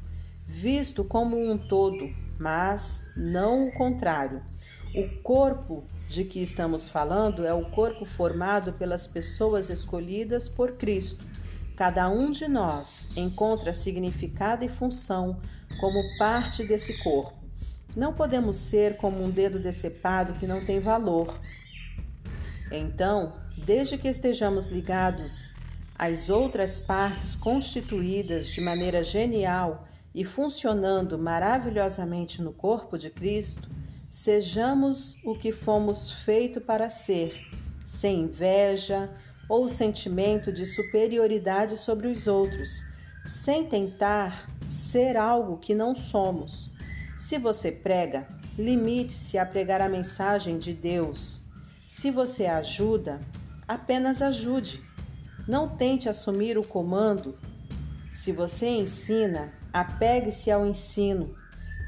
visto como um todo, mas não o contrário. O corpo de que estamos falando é o corpo formado pelas pessoas escolhidas por Cristo. Cada um de nós encontra significado e função como parte desse corpo. Não podemos ser como um dedo decepado que não tem valor. Então, desde que estejamos ligados às outras partes constituídas de maneira genial e funcionando maravilhosamente no corpo de Cristo, Sejamos o que fomos feito para ser, sem inveja ou sentimento de superioridade sobre os outros, sem tentar ser algo que não somos. Se você prega, limite-se a pregar a mensagem de Deus. Se você ajuda, apenas ajude. Não tente assumir o comando. Se você ensina, apegue-se ao ensino.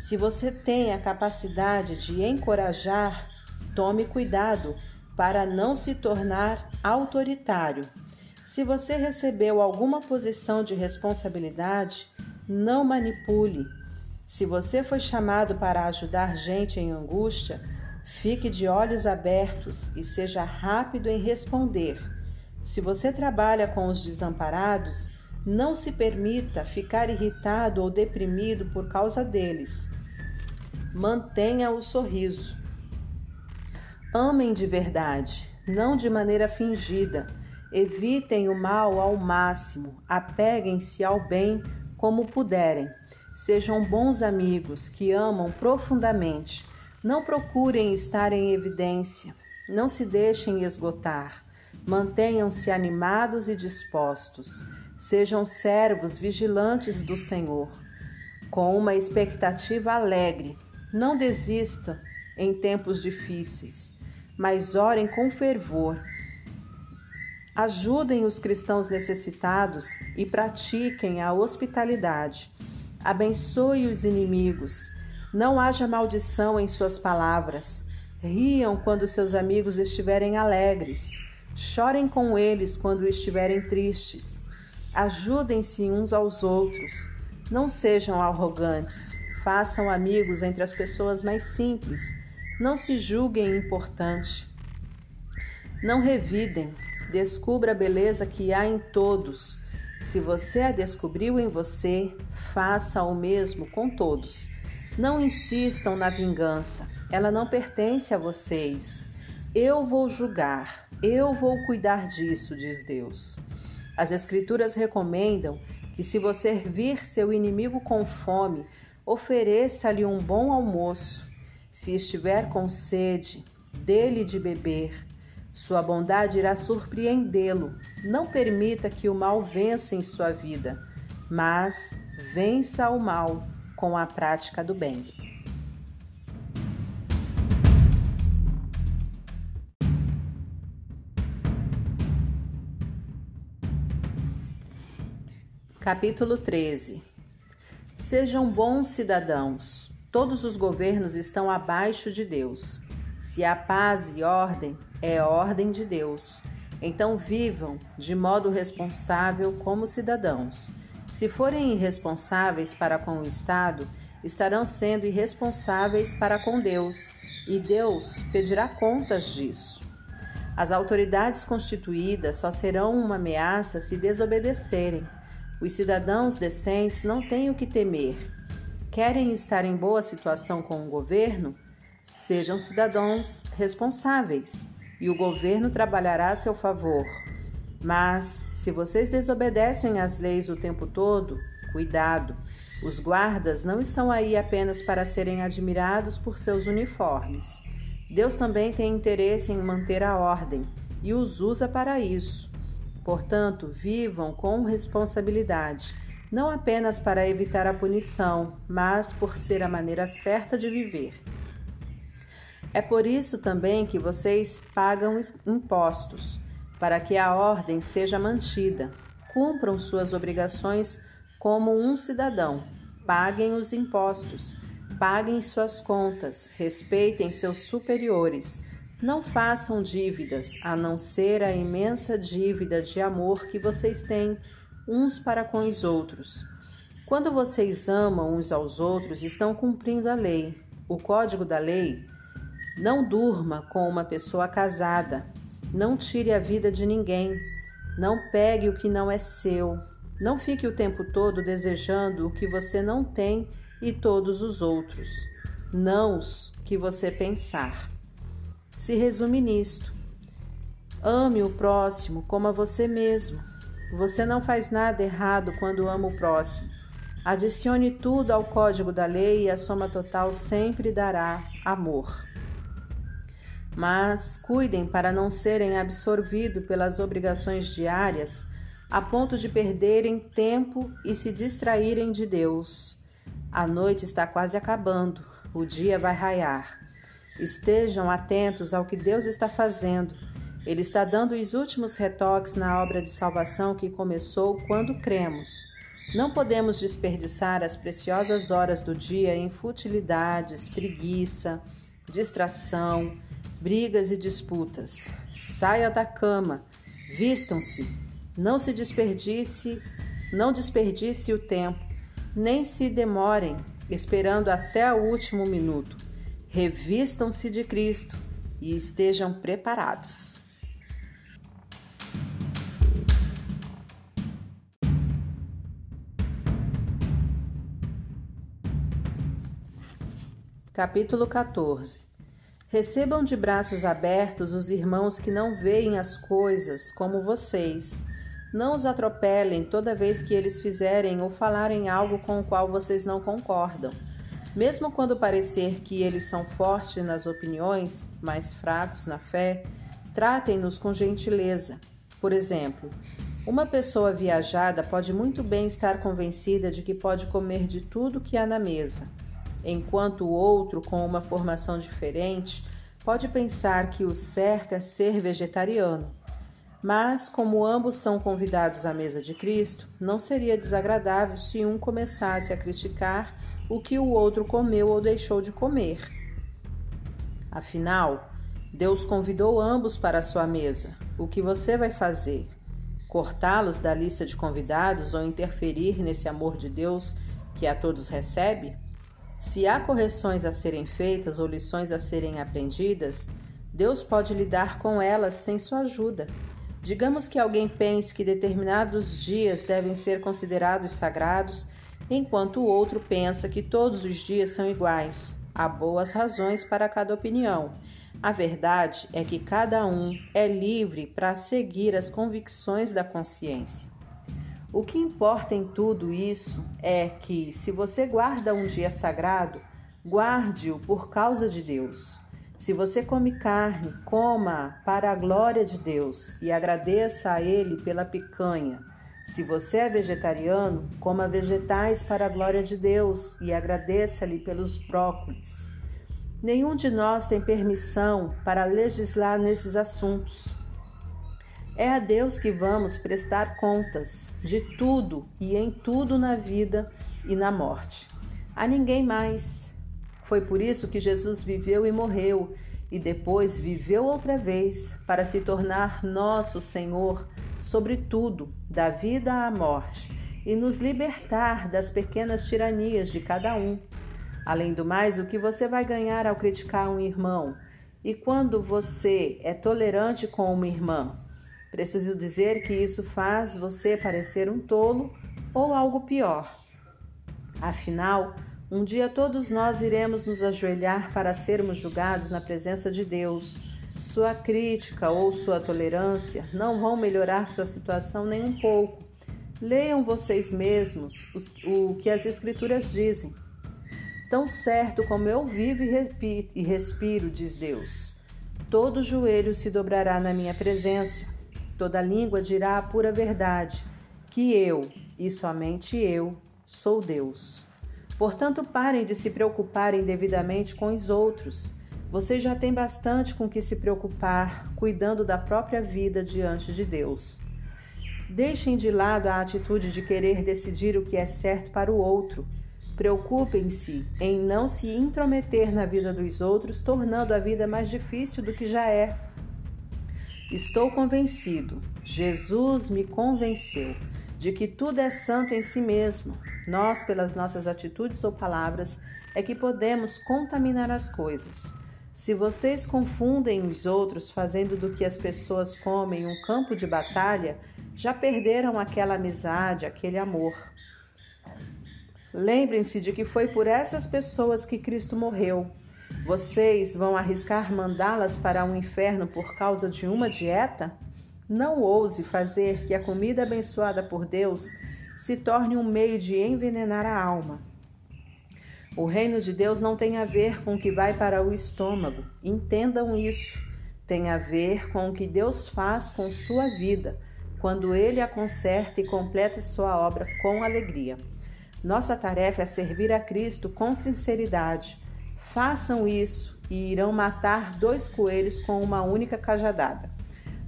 Se você tem a capacidade de encorajar, tome cuidado para não se tornar autoritário. Se você recebeu alguma posição de responsabilidade, não manipule. Se você foi chamado para ajudar gente em angústia, fique de olhos abertos e seja rápido em responder. Se você trabalha com os desamparados, não se permita ficar irritado ou deprimido por causa deles. Mantenha o sorriso. Amem de verdade, não de maneira fingida. Evitem o mal ao máximo. Apeguem-se ao bem como puderem. Sejam bons amigos que amam profundamente. Não procurem estar em evidência. Não se deixem esgotar. Mantenham-se animados e dispostos. Sejam servos vigilantes do Senhor, com uma expectativa alegre. Não desista em tempos difíceis, mas orem com fervor. Ajudem os cristãos necessitados e pratiquem a hospitalidade. Abençoe os inimigos. Não haja maldição em suas palavras. Riam quando seus amigos estiverem alegres. Chorem com eles quando estiverem tristes. Ajudem-se uns aos outros. Não sejam arrogantes. Façam amigos entre as pessoas mais simples. Não se julguem importante. Não revidem. Descubra a beleza que há em todos. Se você a descobriu em você, faça o mesmo com todos. Não insistam na vingança, ela não pertence a vocês. Eu vou julgar, eu vou cuidar disso, diz Deus. As Escrituras recomendam que, se você vir seu inimigo com fome, ofereça-lhe um bom almoço. Se estiver com sede, dê-lhe de beber. Sua bondade irá surpreendê-lo. Não permita que o mal vença em sua vida, mas vença o mal com a prática do bem. Capítulo 13 Sejam bons cidadãos. Todos os governos estão abaixo de Deus. Se há paz e ordem, é ordem de Deus. Então vivam de modo responsável como cidadãos. Se forem irresponsáveis para com o Estado, estarão sendo irresponsáveis para com Deus, e Deus pedirá contas disso. As autoridades constituídas só serão uma ameaça se desobedecerem. Os cidadãos decentes não têm o que temer. Querem estar em boa situação com o governo? Sejam cidadãos responsáveis e o governo trabalhará a seu favor. Mas, se vocês desobedecem às leis o tempo todo, cuidado, os guardas não estão aí apenas para serem admirados por seus uniformes. Deus também tem interesse em manter a ordem e os usa para isso. Portanto, vivam com responsabilidade, não apenas para evitar a punição, mas por ser a maneira certa de viver. É por isso também que vocês pagam impostos, para que a ordem seja mantida. Cumpram suas obrigações como um cidadão. Paguem os impostos, paguem suas contas, respeitem seus superiores. Não façam dívidas, a não ser a imensa dívida de amor que vocês têm uns para com os outros. Quando vocês amam uns aos outros, estão cumprindo a lei. O código da lei não durma com uma pessoa casada. Não tire a vida de ninguém. Não pegue o que não é seu. Não fique o tempo todo desejando o que você não tem e todos os outros, não os que você pensar. Se resume nisto: ame o próximo como a você mesmo. Você não faz nada errado quando ama o próximo. Adicione tudo ao código da lei e a soma total sempre dará amor. Mas cuidem para não serem absorvidos pelas obrigações diárias a ponto de perderem tempo e se distraírem de Deus. A noite está quase acabando, o dia vai raiar. Estejam atentos ao que Deus está fazendo. Ele está dando os últimos retoques na obra de salvação que começou quando cremos. Não podemos desperdiçar as preciosas horas do dia em futilidades, preguiça, distração, brigas e disputas. Saia da cama, vistam-se não se desperdice, não desperdice o tempo, nem se demorem esperando até o último minuto. Revistam-se de Cristo e estejam preparados. Capítulo 14 Recebam de braços abertos os irmãos que não veem as coisas como vocês não os atropelem toda vez que eles fizerem ou falarem algo com o qual vocês não concordam. Mesmo quando parecer que eles são fortes nas opiniões, mas fracos na fé, tratem-nos com gentileza. Por exemplo, uma pessoa viajada pode muito bem estar convencida de que pode comer de tudo que há na mesa, enquanto o outro, com uma formação diferente, pode pensar que o certo é ser vegetariano. Mas, como ambos são convidados à mesa de Cristo, não seria desagradável se um começasse a criticar o que o outro comeu ou deixou de comer. Afinal, Deus convidou ambos para a sua mesa. O que você vai fazer? Cortá-los da lista de convidados ou interferir nesse amor de Deus que a todos recebe? Se há correções a serem feitas ou lições a serem aprendidas, Deus pode lidar com elas sem sua ajuda. Digamos que alguém pense que determinados dias devem ser considerados sagrados, enquanto o outro pensa que todos os dias são iguais. Há boas razões para cada opinião. A verdade é que cada um é livre para seguir as convicções da consciência. O que importa em tudo isso é que, se você guarda um dia sagrado, guarde-o por causa de Deus. Se você come carne, coma para a glória de Deus e agradeça a Ele pela picanha. Se você é vegetariano, coma vegetais para a glória de Deus e agradeça-lhe pelos brócolis. Nenhum de nós tem permissão para legislar nesses assuntos. É a Deus que vamos prestar contas de tudo e em tudo na vida e na morte. A ninguém mais. Foi por isso que Jesus viveu e morreu, e depois viveu outra vez para se tornar nosso Senhor sobre tudo, da vida à morte, e nos libertar das pequenas tiranias de cada um. Além do mais, o que você vai ganhar ao criticar um irmão? E quando você é tolerante com uma irmã? Preciso dizer que isso faz você parecer um tolo ou algo pior. Afinal, um dia todos nós iremos nos ajoelhar para sermos julgados na presença de Deus. Sua crítica ou sua tolerância não vão melhorar sua situação nem um pouco. Leiam vocês mesmos os, o que as Escrituras dizem. Tão certo como eu vivo e respiro, diz Deus, todo joelho se dobrará na minha presença, toda língua dirá a pura verdade, que eu, e somente eu, sou Deus. Portanto, parem de se preocuparem devidamente com os outros. Vocês já têm bastante com que se preocupar, cuidando da própria vida diante de Deus. Deixem de lado a atitude de querer decidir o que é certo para o outro Preocupem-se em não se intrometer na vida dos outros, tornando a vida mais difícil do que já é. Estou convencido, Jesus me convenceu, de que tudo é santo em si mesmo. Nós, pelas nossas atitudes ou palavras, é que podemos contaminar as coisas. Se vocês confundem os outros fazendo do que as pessoas comem um campo de batalha, já perderam aquela amizade, aquele amor. Lembrem-se de que foi por essas pessoas que Cristo morreu. Vocês vão arriscar mandá-las para um inferno por causa de uma dieta? Não ouse fazer que a comida abençoada por Deus se torne um meio de envenenar a alma. O reino de Deus não tem a ver com o que vai para o estômago. Entendam isso. Tem a ver com o que Deus faz com sua vida, quando ele a conserta e completa sua obra com alegria. Nossa tarefa é servir a Cristo com sinceridade. Façam isso e irão matar dois coelhos com uma única cajadada.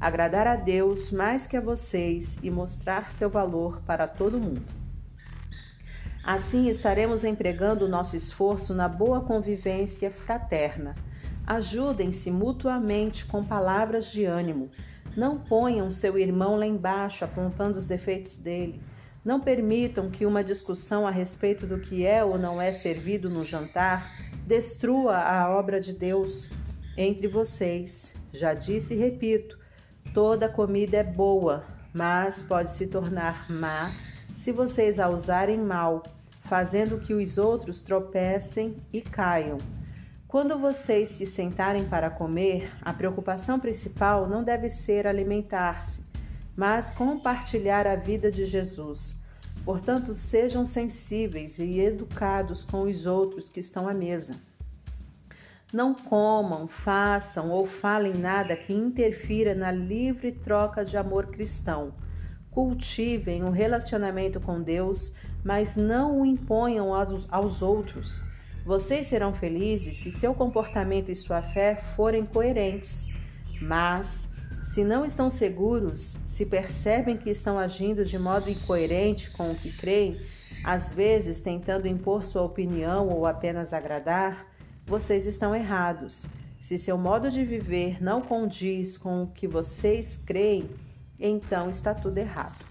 Agradar a Deus mais que a vocês e mostrar seu valor para todo mundo. Assim estaremos empregando o nosso esforço na boa convivência fraterna. Ajudem-se mutuamente com palavras de ânimo. Não ponham seu irmão lá embaixo apontando os defeitos dele. Não permitam que uma discussão a respeito do que é ou não é servido no jantar destrua a obra de Deus entre vocês. Já disse e repito: toda comida é boa, mas pode se tornar má se vocês a usarem mal, fazendo que os outros tropecem e caiam. Quando vocês se sentarem para comer, a preocupação principal não deve ser alimentar-se, mas compartilhar a vida de Jesus. Portanto, sejam sensíveis e educados com os outros que estão à mesa. Não comam, façam ou falem nada que interfira na livre troca de amor cristão. Cultivem o um relacionamento com Deus, mas não o imponham aos, aos outros. Vocês serão felizes se seu comportamento e sua fé forem coerentes. Mas se não estão seguros, se percebem que estão agindo de modo incoerente com o que creem, às vezes tentando impor sua opinião ou apenas agradar, vocês estão errados. Se seu modo de viver não condiz com o que vocês creem, então está tudo errado.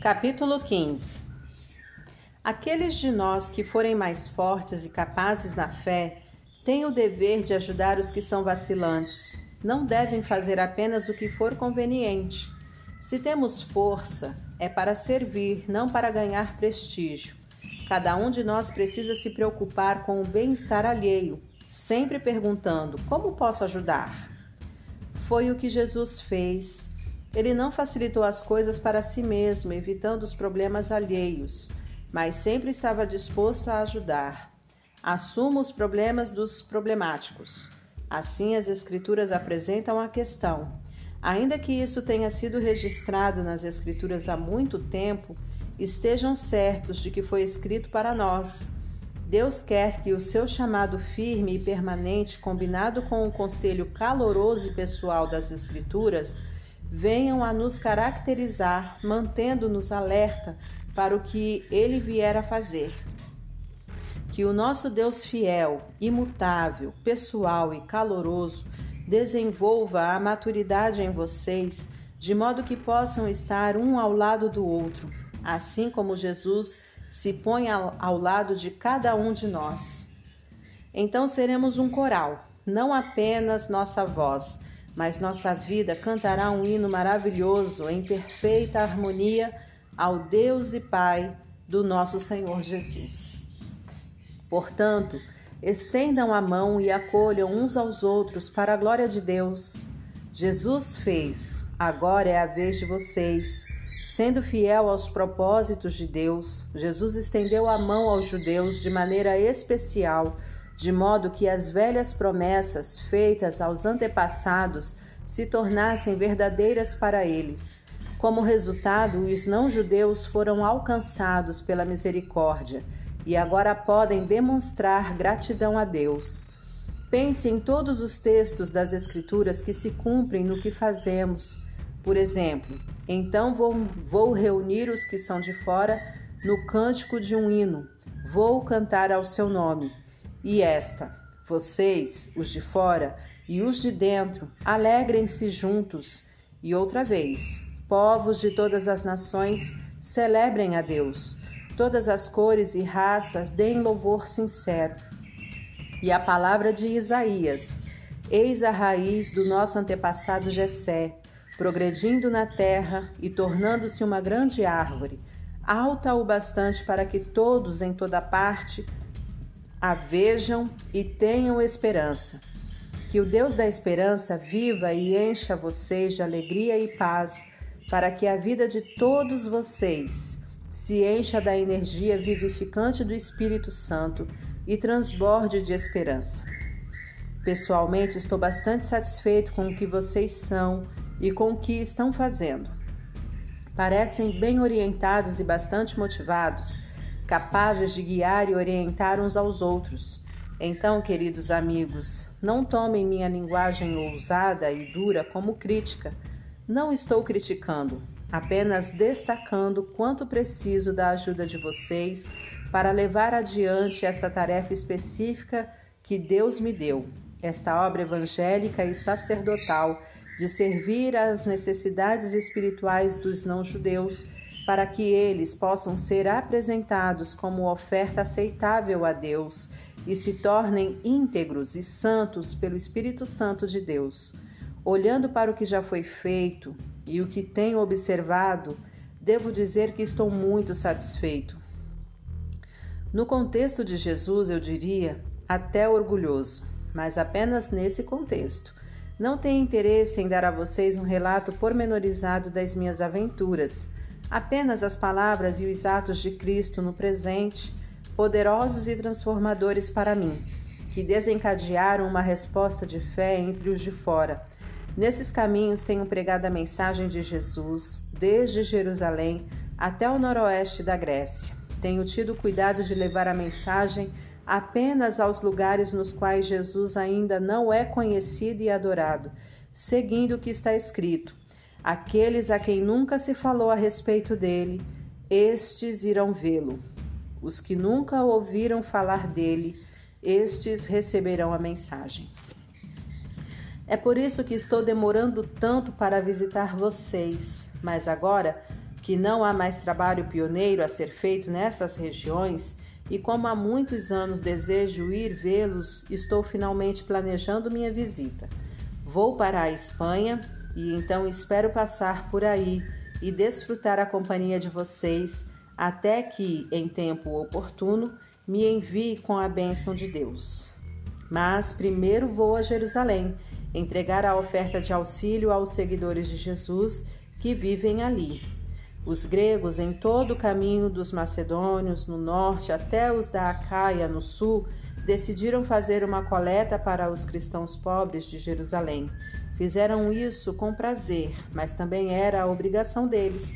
Capítulo 15 Aqueles de nós que forem mais fortes e capazes na fé têm o dever de ajudar os que são vacilantes. Não devem fazer apenas o que for conveniente. Se temos força, é para servir, não para ganhar prestígio. Cada um de nós precisa se preocupar com o bem-estar alheio, sempre perguntando: como posso ajudar? Foi o que Jesus fez. Ele não facilitou as coisas para si mesmo, evitando os problemas alheios mas sempre estava disposto a ajudar. Assuma os problemas dos problemáticos. Assim, as Escrituras apresentam a questão. Ainda que isso tenha sido registrado nas Escrituras há muito tempo, estejam certos de que foi escrito para nós. Deus quer que o seu chamado firme e permanente, combinado com o conselho caloroso e pessoal das Escrituras, venham a nos caracterizar, mantendo-nos alerta para o que ele vier a fazer. Que o nosso Deus fiel, imutável, pessoal e caloroso desenvolva a maturidade em vocês, de modo que possam estar um ao lado do outro, assim como Jesus se põe ao lado de cada um de nós. Então seremos um coral, não apenas nossa voz, mas nossa vida cantará um hino maravilhoso em perfeita harmonia ao Deus e Pai do nosso Senhor Jesus. Portanto, estendam a mão e acolham uns aos outros para a glória de Deus. Jesus fez, agora é a vez de vocês. Sendo fiel aos propósitos de Deus, Jesus estendeu a mão aos judeus de maneira especial, de modo que as velhas promessas feitas aos antepassados se tornassem verdadeiras para eles. Como resultado, os não-judeus foram alcançados pela misericórdia e agora podem demonstrar gratidão a Deus. Pense em todos os textos das Escrituras que se cumprem no que fazemos. Por exemplo, então vou, vou reunir os que são de fora no cântico de um hino, vou cantar ao seu nome. E esta, vocês, os de fora e os de dentro, alegrem-se juntos. E outra vez, Povos de todas as nações celebrem a Deus. Todas as cores e raças deem louvor sincero. E a palavra de Isaías: Eis a raiz do nosso antepassado Jessé, progredindo na terra e tornando-se uma grande árvore, alta o bastante para que todos em toda parte a vejam e tenham esperança. Que o Deus da esperança viva e encha vocês de alegria e paz para que a vida de todos vocês se encha da energia vivificante do Espírito Santo e transborde de esperança. Pessoalmente, estou bastante satisfeito com o que vocês são e com o que estão fazendo. Parecem bem orientados e bastante motivados, capazes de guiar e orientar uns aos outros. Então, queridos amigos, não tomem minha linguagem ousada e dura como crítica não estou criticando, apenas destacando quanto preciso da ajuda de vocês para levar adiante esta tarefa específica que Deus me deu, esta obra evangélica e sacerdotal de servir às necessidades espirituais dos não-judeus, para que eles possam ser apresentados como oferta aceitável a Deus e se tornem íntegros e santos pelo Espírito Santo de Deus. Olhando para o que já foi feito e o que tenho observado, devo dizer que estou muito satisfeito. No contexto de Jesus, eu diria até orgulhoso, mas apenas nesse contexto. Não tenho interesse em dar a vocês um relato pormenorizado das minhas aventuras, apenas as palavras e os atos de Cristo no presente, poderosos e transformadores para mim, que desencadearam uma resposta de fé entre os de fora Nesses caminhos tenho pregado a mensagem de Jesus, desde Jerusalém até o noroeste da Grécia. Tenho tido cuidado de levar a mensagem apenas aos lugares nos quais Jesus ainda não é conhecido e adorado, seguindo o que está escrito: Aqueles a quem nunca se falou a respeito dele, estes irão vê-lo. Os que nunca ouviram falar dele, estes receberão a mensagem. É por isso que estou demorando tanto para visitar vocês, mas agora que não há mais trabalho pioneiro a ser feito nessas regiões, e como há muitos anos desejo ir vê-los, estou finalmente planejando minha visita. Vou para a Espanha e então espero passar por aí e desfrutar a companhia de vocês até que, em tempo oportuno, me envie com a bênção de Deus. Mas primeiro vou a Jerusalém entregar a oferta de auxílio aos seguidores de Jesus que vivem ali. Os gregos, em todo o caminho dos macedônios, no norte até os da Acaia, no sul, decidiram fazer uma coleta para os cristãos pobres de Jerusalém. Fizeram isso com prazer, mas também era a obrigação deles,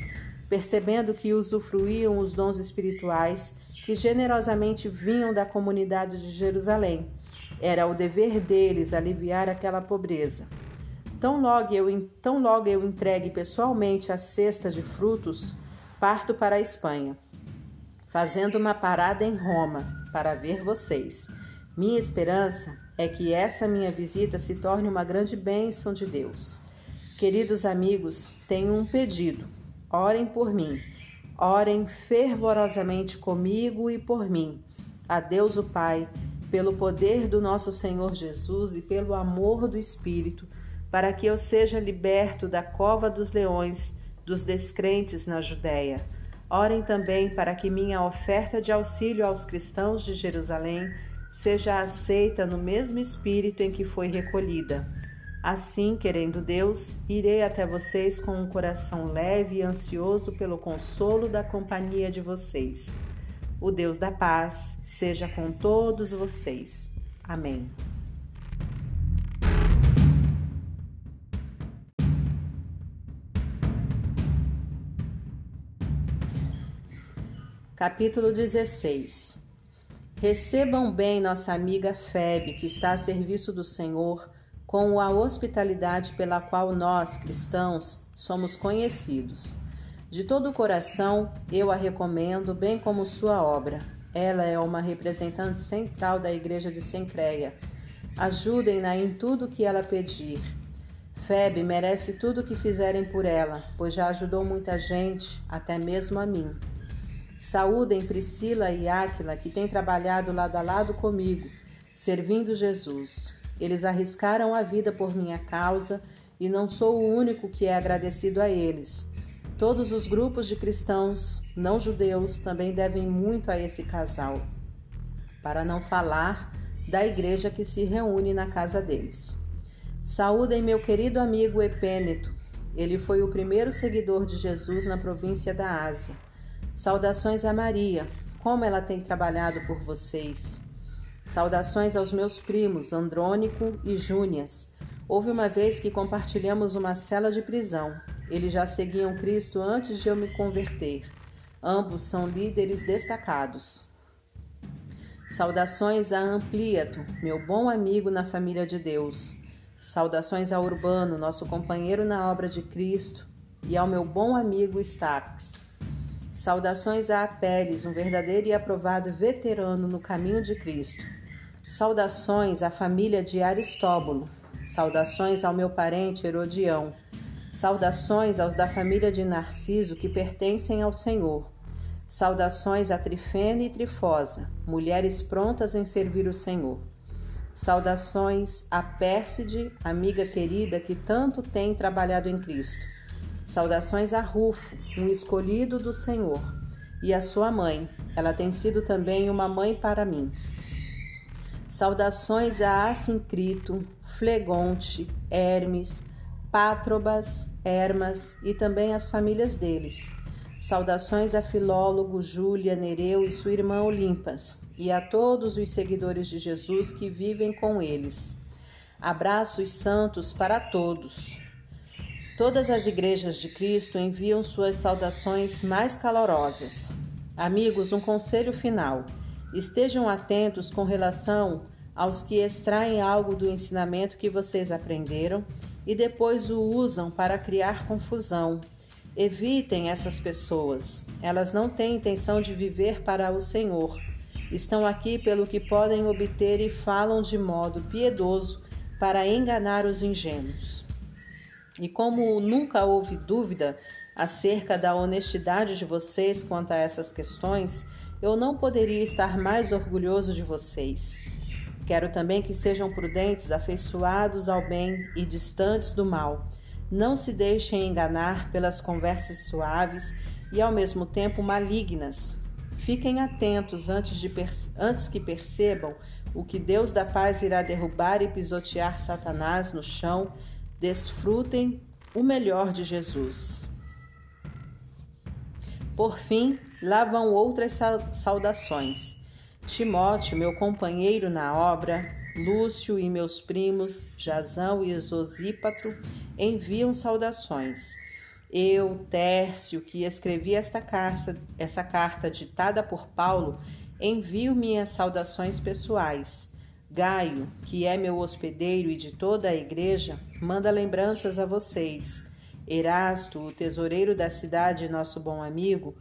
percebendo que usufruíam os dons espirituais que generosamente vinham da comunidade de Jerusalém era o dever deles aliviar aquela pobreza. Tão logo eu, tão logo eu entregue pessoalmente a cesta de frutos, parto para a Espanha, fazendo uma parada em Roma para ver vocês. Minha esperança é que essa minha visita se torne uma grande bênção de Deus. Queridos amigos, tenho um pedido. Orem por mim. Orem fervorosamente comigo e por mim. A Deus o Pai, pelo poder do nosso Senhor Jesus e pelo amor do Espírito, para que eu seja liberto da cova dos leões dos descrentes na Judéia. Orem também para que minha oferta de auxílio aos cristãos de Jerusalém seja aceita no mesmo espírito em que foi recolhida. Assim, querendo Deus, irei até vocês com um coração leve e ansioso pelo consolo da companhia de vocês. O Deus da paz seja com todos vocês. Amém. Capítulo 16 Recebam bem nossa amiga Febe, que está a serviço do Senhor, com a hospitalidade pela qual nós, cristãos, somos conhecidos. De todo o coração, eu a recomendo, bem como sua obra. Ela é uma representante central da igreja de Sencreia. Ajudem-na em tudo que ela pedir. Febe merece tudo o que fizerem por ela, pois já ajudou muita gente, até mesmo a mim. Saúdem Priscila e Áquila, que têm trabalhado lado a lado comigo, servindo Jesus. Eles arriscaram a vida por minha causa e não sou o único que é agradecido a eles. Todos os grupos de cristãos não judeus também devem muito a esse casal, para não falar da igreja que se reúne na casa deles. Saúdem meu querido amigo Epêneto. Ele foi o primeiro seguidor de Jesus na província da Ásia. Saudações a Maria, como ela tem trabalhado por vocês. Saudações aos meus primos Andrônico e Júnias. Houve uma vez que compartilhamos uma cela de prisão. Eles já seguiam Cristo antes de eu me converter. Ambos são líderes destacados. Saudações a Ampliato, meu bom amigo na família de Deus. Saudações a Urbano, nosso companheiro na obra de Cristo, e ao meu bom amigo Stax. Saudações a Apeles, um verdadeiro e aprovado veterano no caminho de Cristo. Saudações à família de Aristóbulo. Saudações ao meu parente Herodião. Saudações aos da família de Narciso que pertencem ao Senhor. Saudações a Trifena e Trifosa, mulheres prontas em servir o Senhor. Saudações a Pérside, amiga querida que tanto tem trabalhado em Cristo. Saudações a Rufo, um escolhido do Senhor, e a sua mãe. Ela tem sido também uma mãe para mim. Saudações a Assincrito, Flegonte, Hermes, Pátrobas, Hermas e também as famílias deles. Saudações a Filólogo, Júlia, Nereu e sua irmã Olimpas, e a todos os seguidores de Jesus que vivem com eles. Abraços santos para todos. Todas as igrejas de Cristo enviam suas saudações mais calorosas. Amigos, um conselho final: estejam atentos com relação aos que extraem algo do ensinamento que vocês aprenderam e depois o usam para criar confusão. Evitem essas pessoas. Elas não têm intenção de viver para o Senhor. Estão aqui pelo que podem obter e falam de modo piedoso para enganar os ingênuos. E como nunca houve dúvida acerca da honestidade de vocês quanto a essas questões, eu não poderia estar mais orgulhoso de vocês. Quero também que sejam prudentes, afeiçoados ao bem e distantes do mal. Não se deixem enganar pelas conversas suaves e ao mesmo tempo malignas. Fiquem atentos antes, de antes que percebam o que Deus da paz irá derrubar e pisotear Satanás no chão desfrutem o melhor de Jesus. Por fim, lá vão outras saudações. Timóteo, meu companheiro na obra, Lúcio e meus primos, Jazão e Zosípatro, enviam saudações. Eu, Tércio, que escrevi esta carta, essa carta ditada por Paulo, envio minhas saudações pessoais. Gaio, que é meu hospedeiro e de toda a igreja, manda lembranças a vocês. Erasto, o tesoureiro da cidade, nosso bom amigo,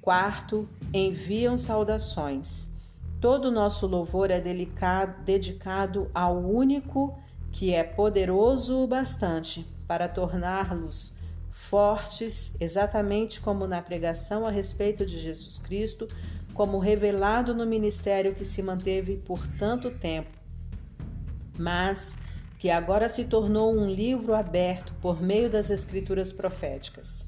quarto, enviam saudações. Todo o nosso louvor é delicado, dedicado ao único que é poderoso o bastante para torná-los fortes, exatamente como na pregação a respeito de Jesus Cristo, como revelado no ministério que se manteve por tanto tempo, mas que agora se tornou um livro aberto por meio das escrituras proféticas.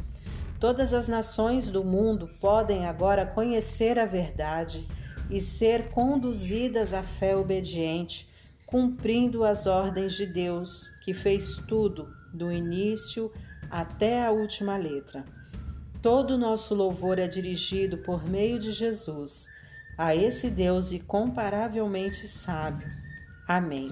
Todas as nações do mundo podem agora conhecer a verdade e ser conduzidas à fé obediente cumprindo as ordens de Deus, que fez tudo, do início até a última letra. Todo o nosso louvor é dirigido por meio de Jesus a esse Deus incomparavelmente sábio. Amém.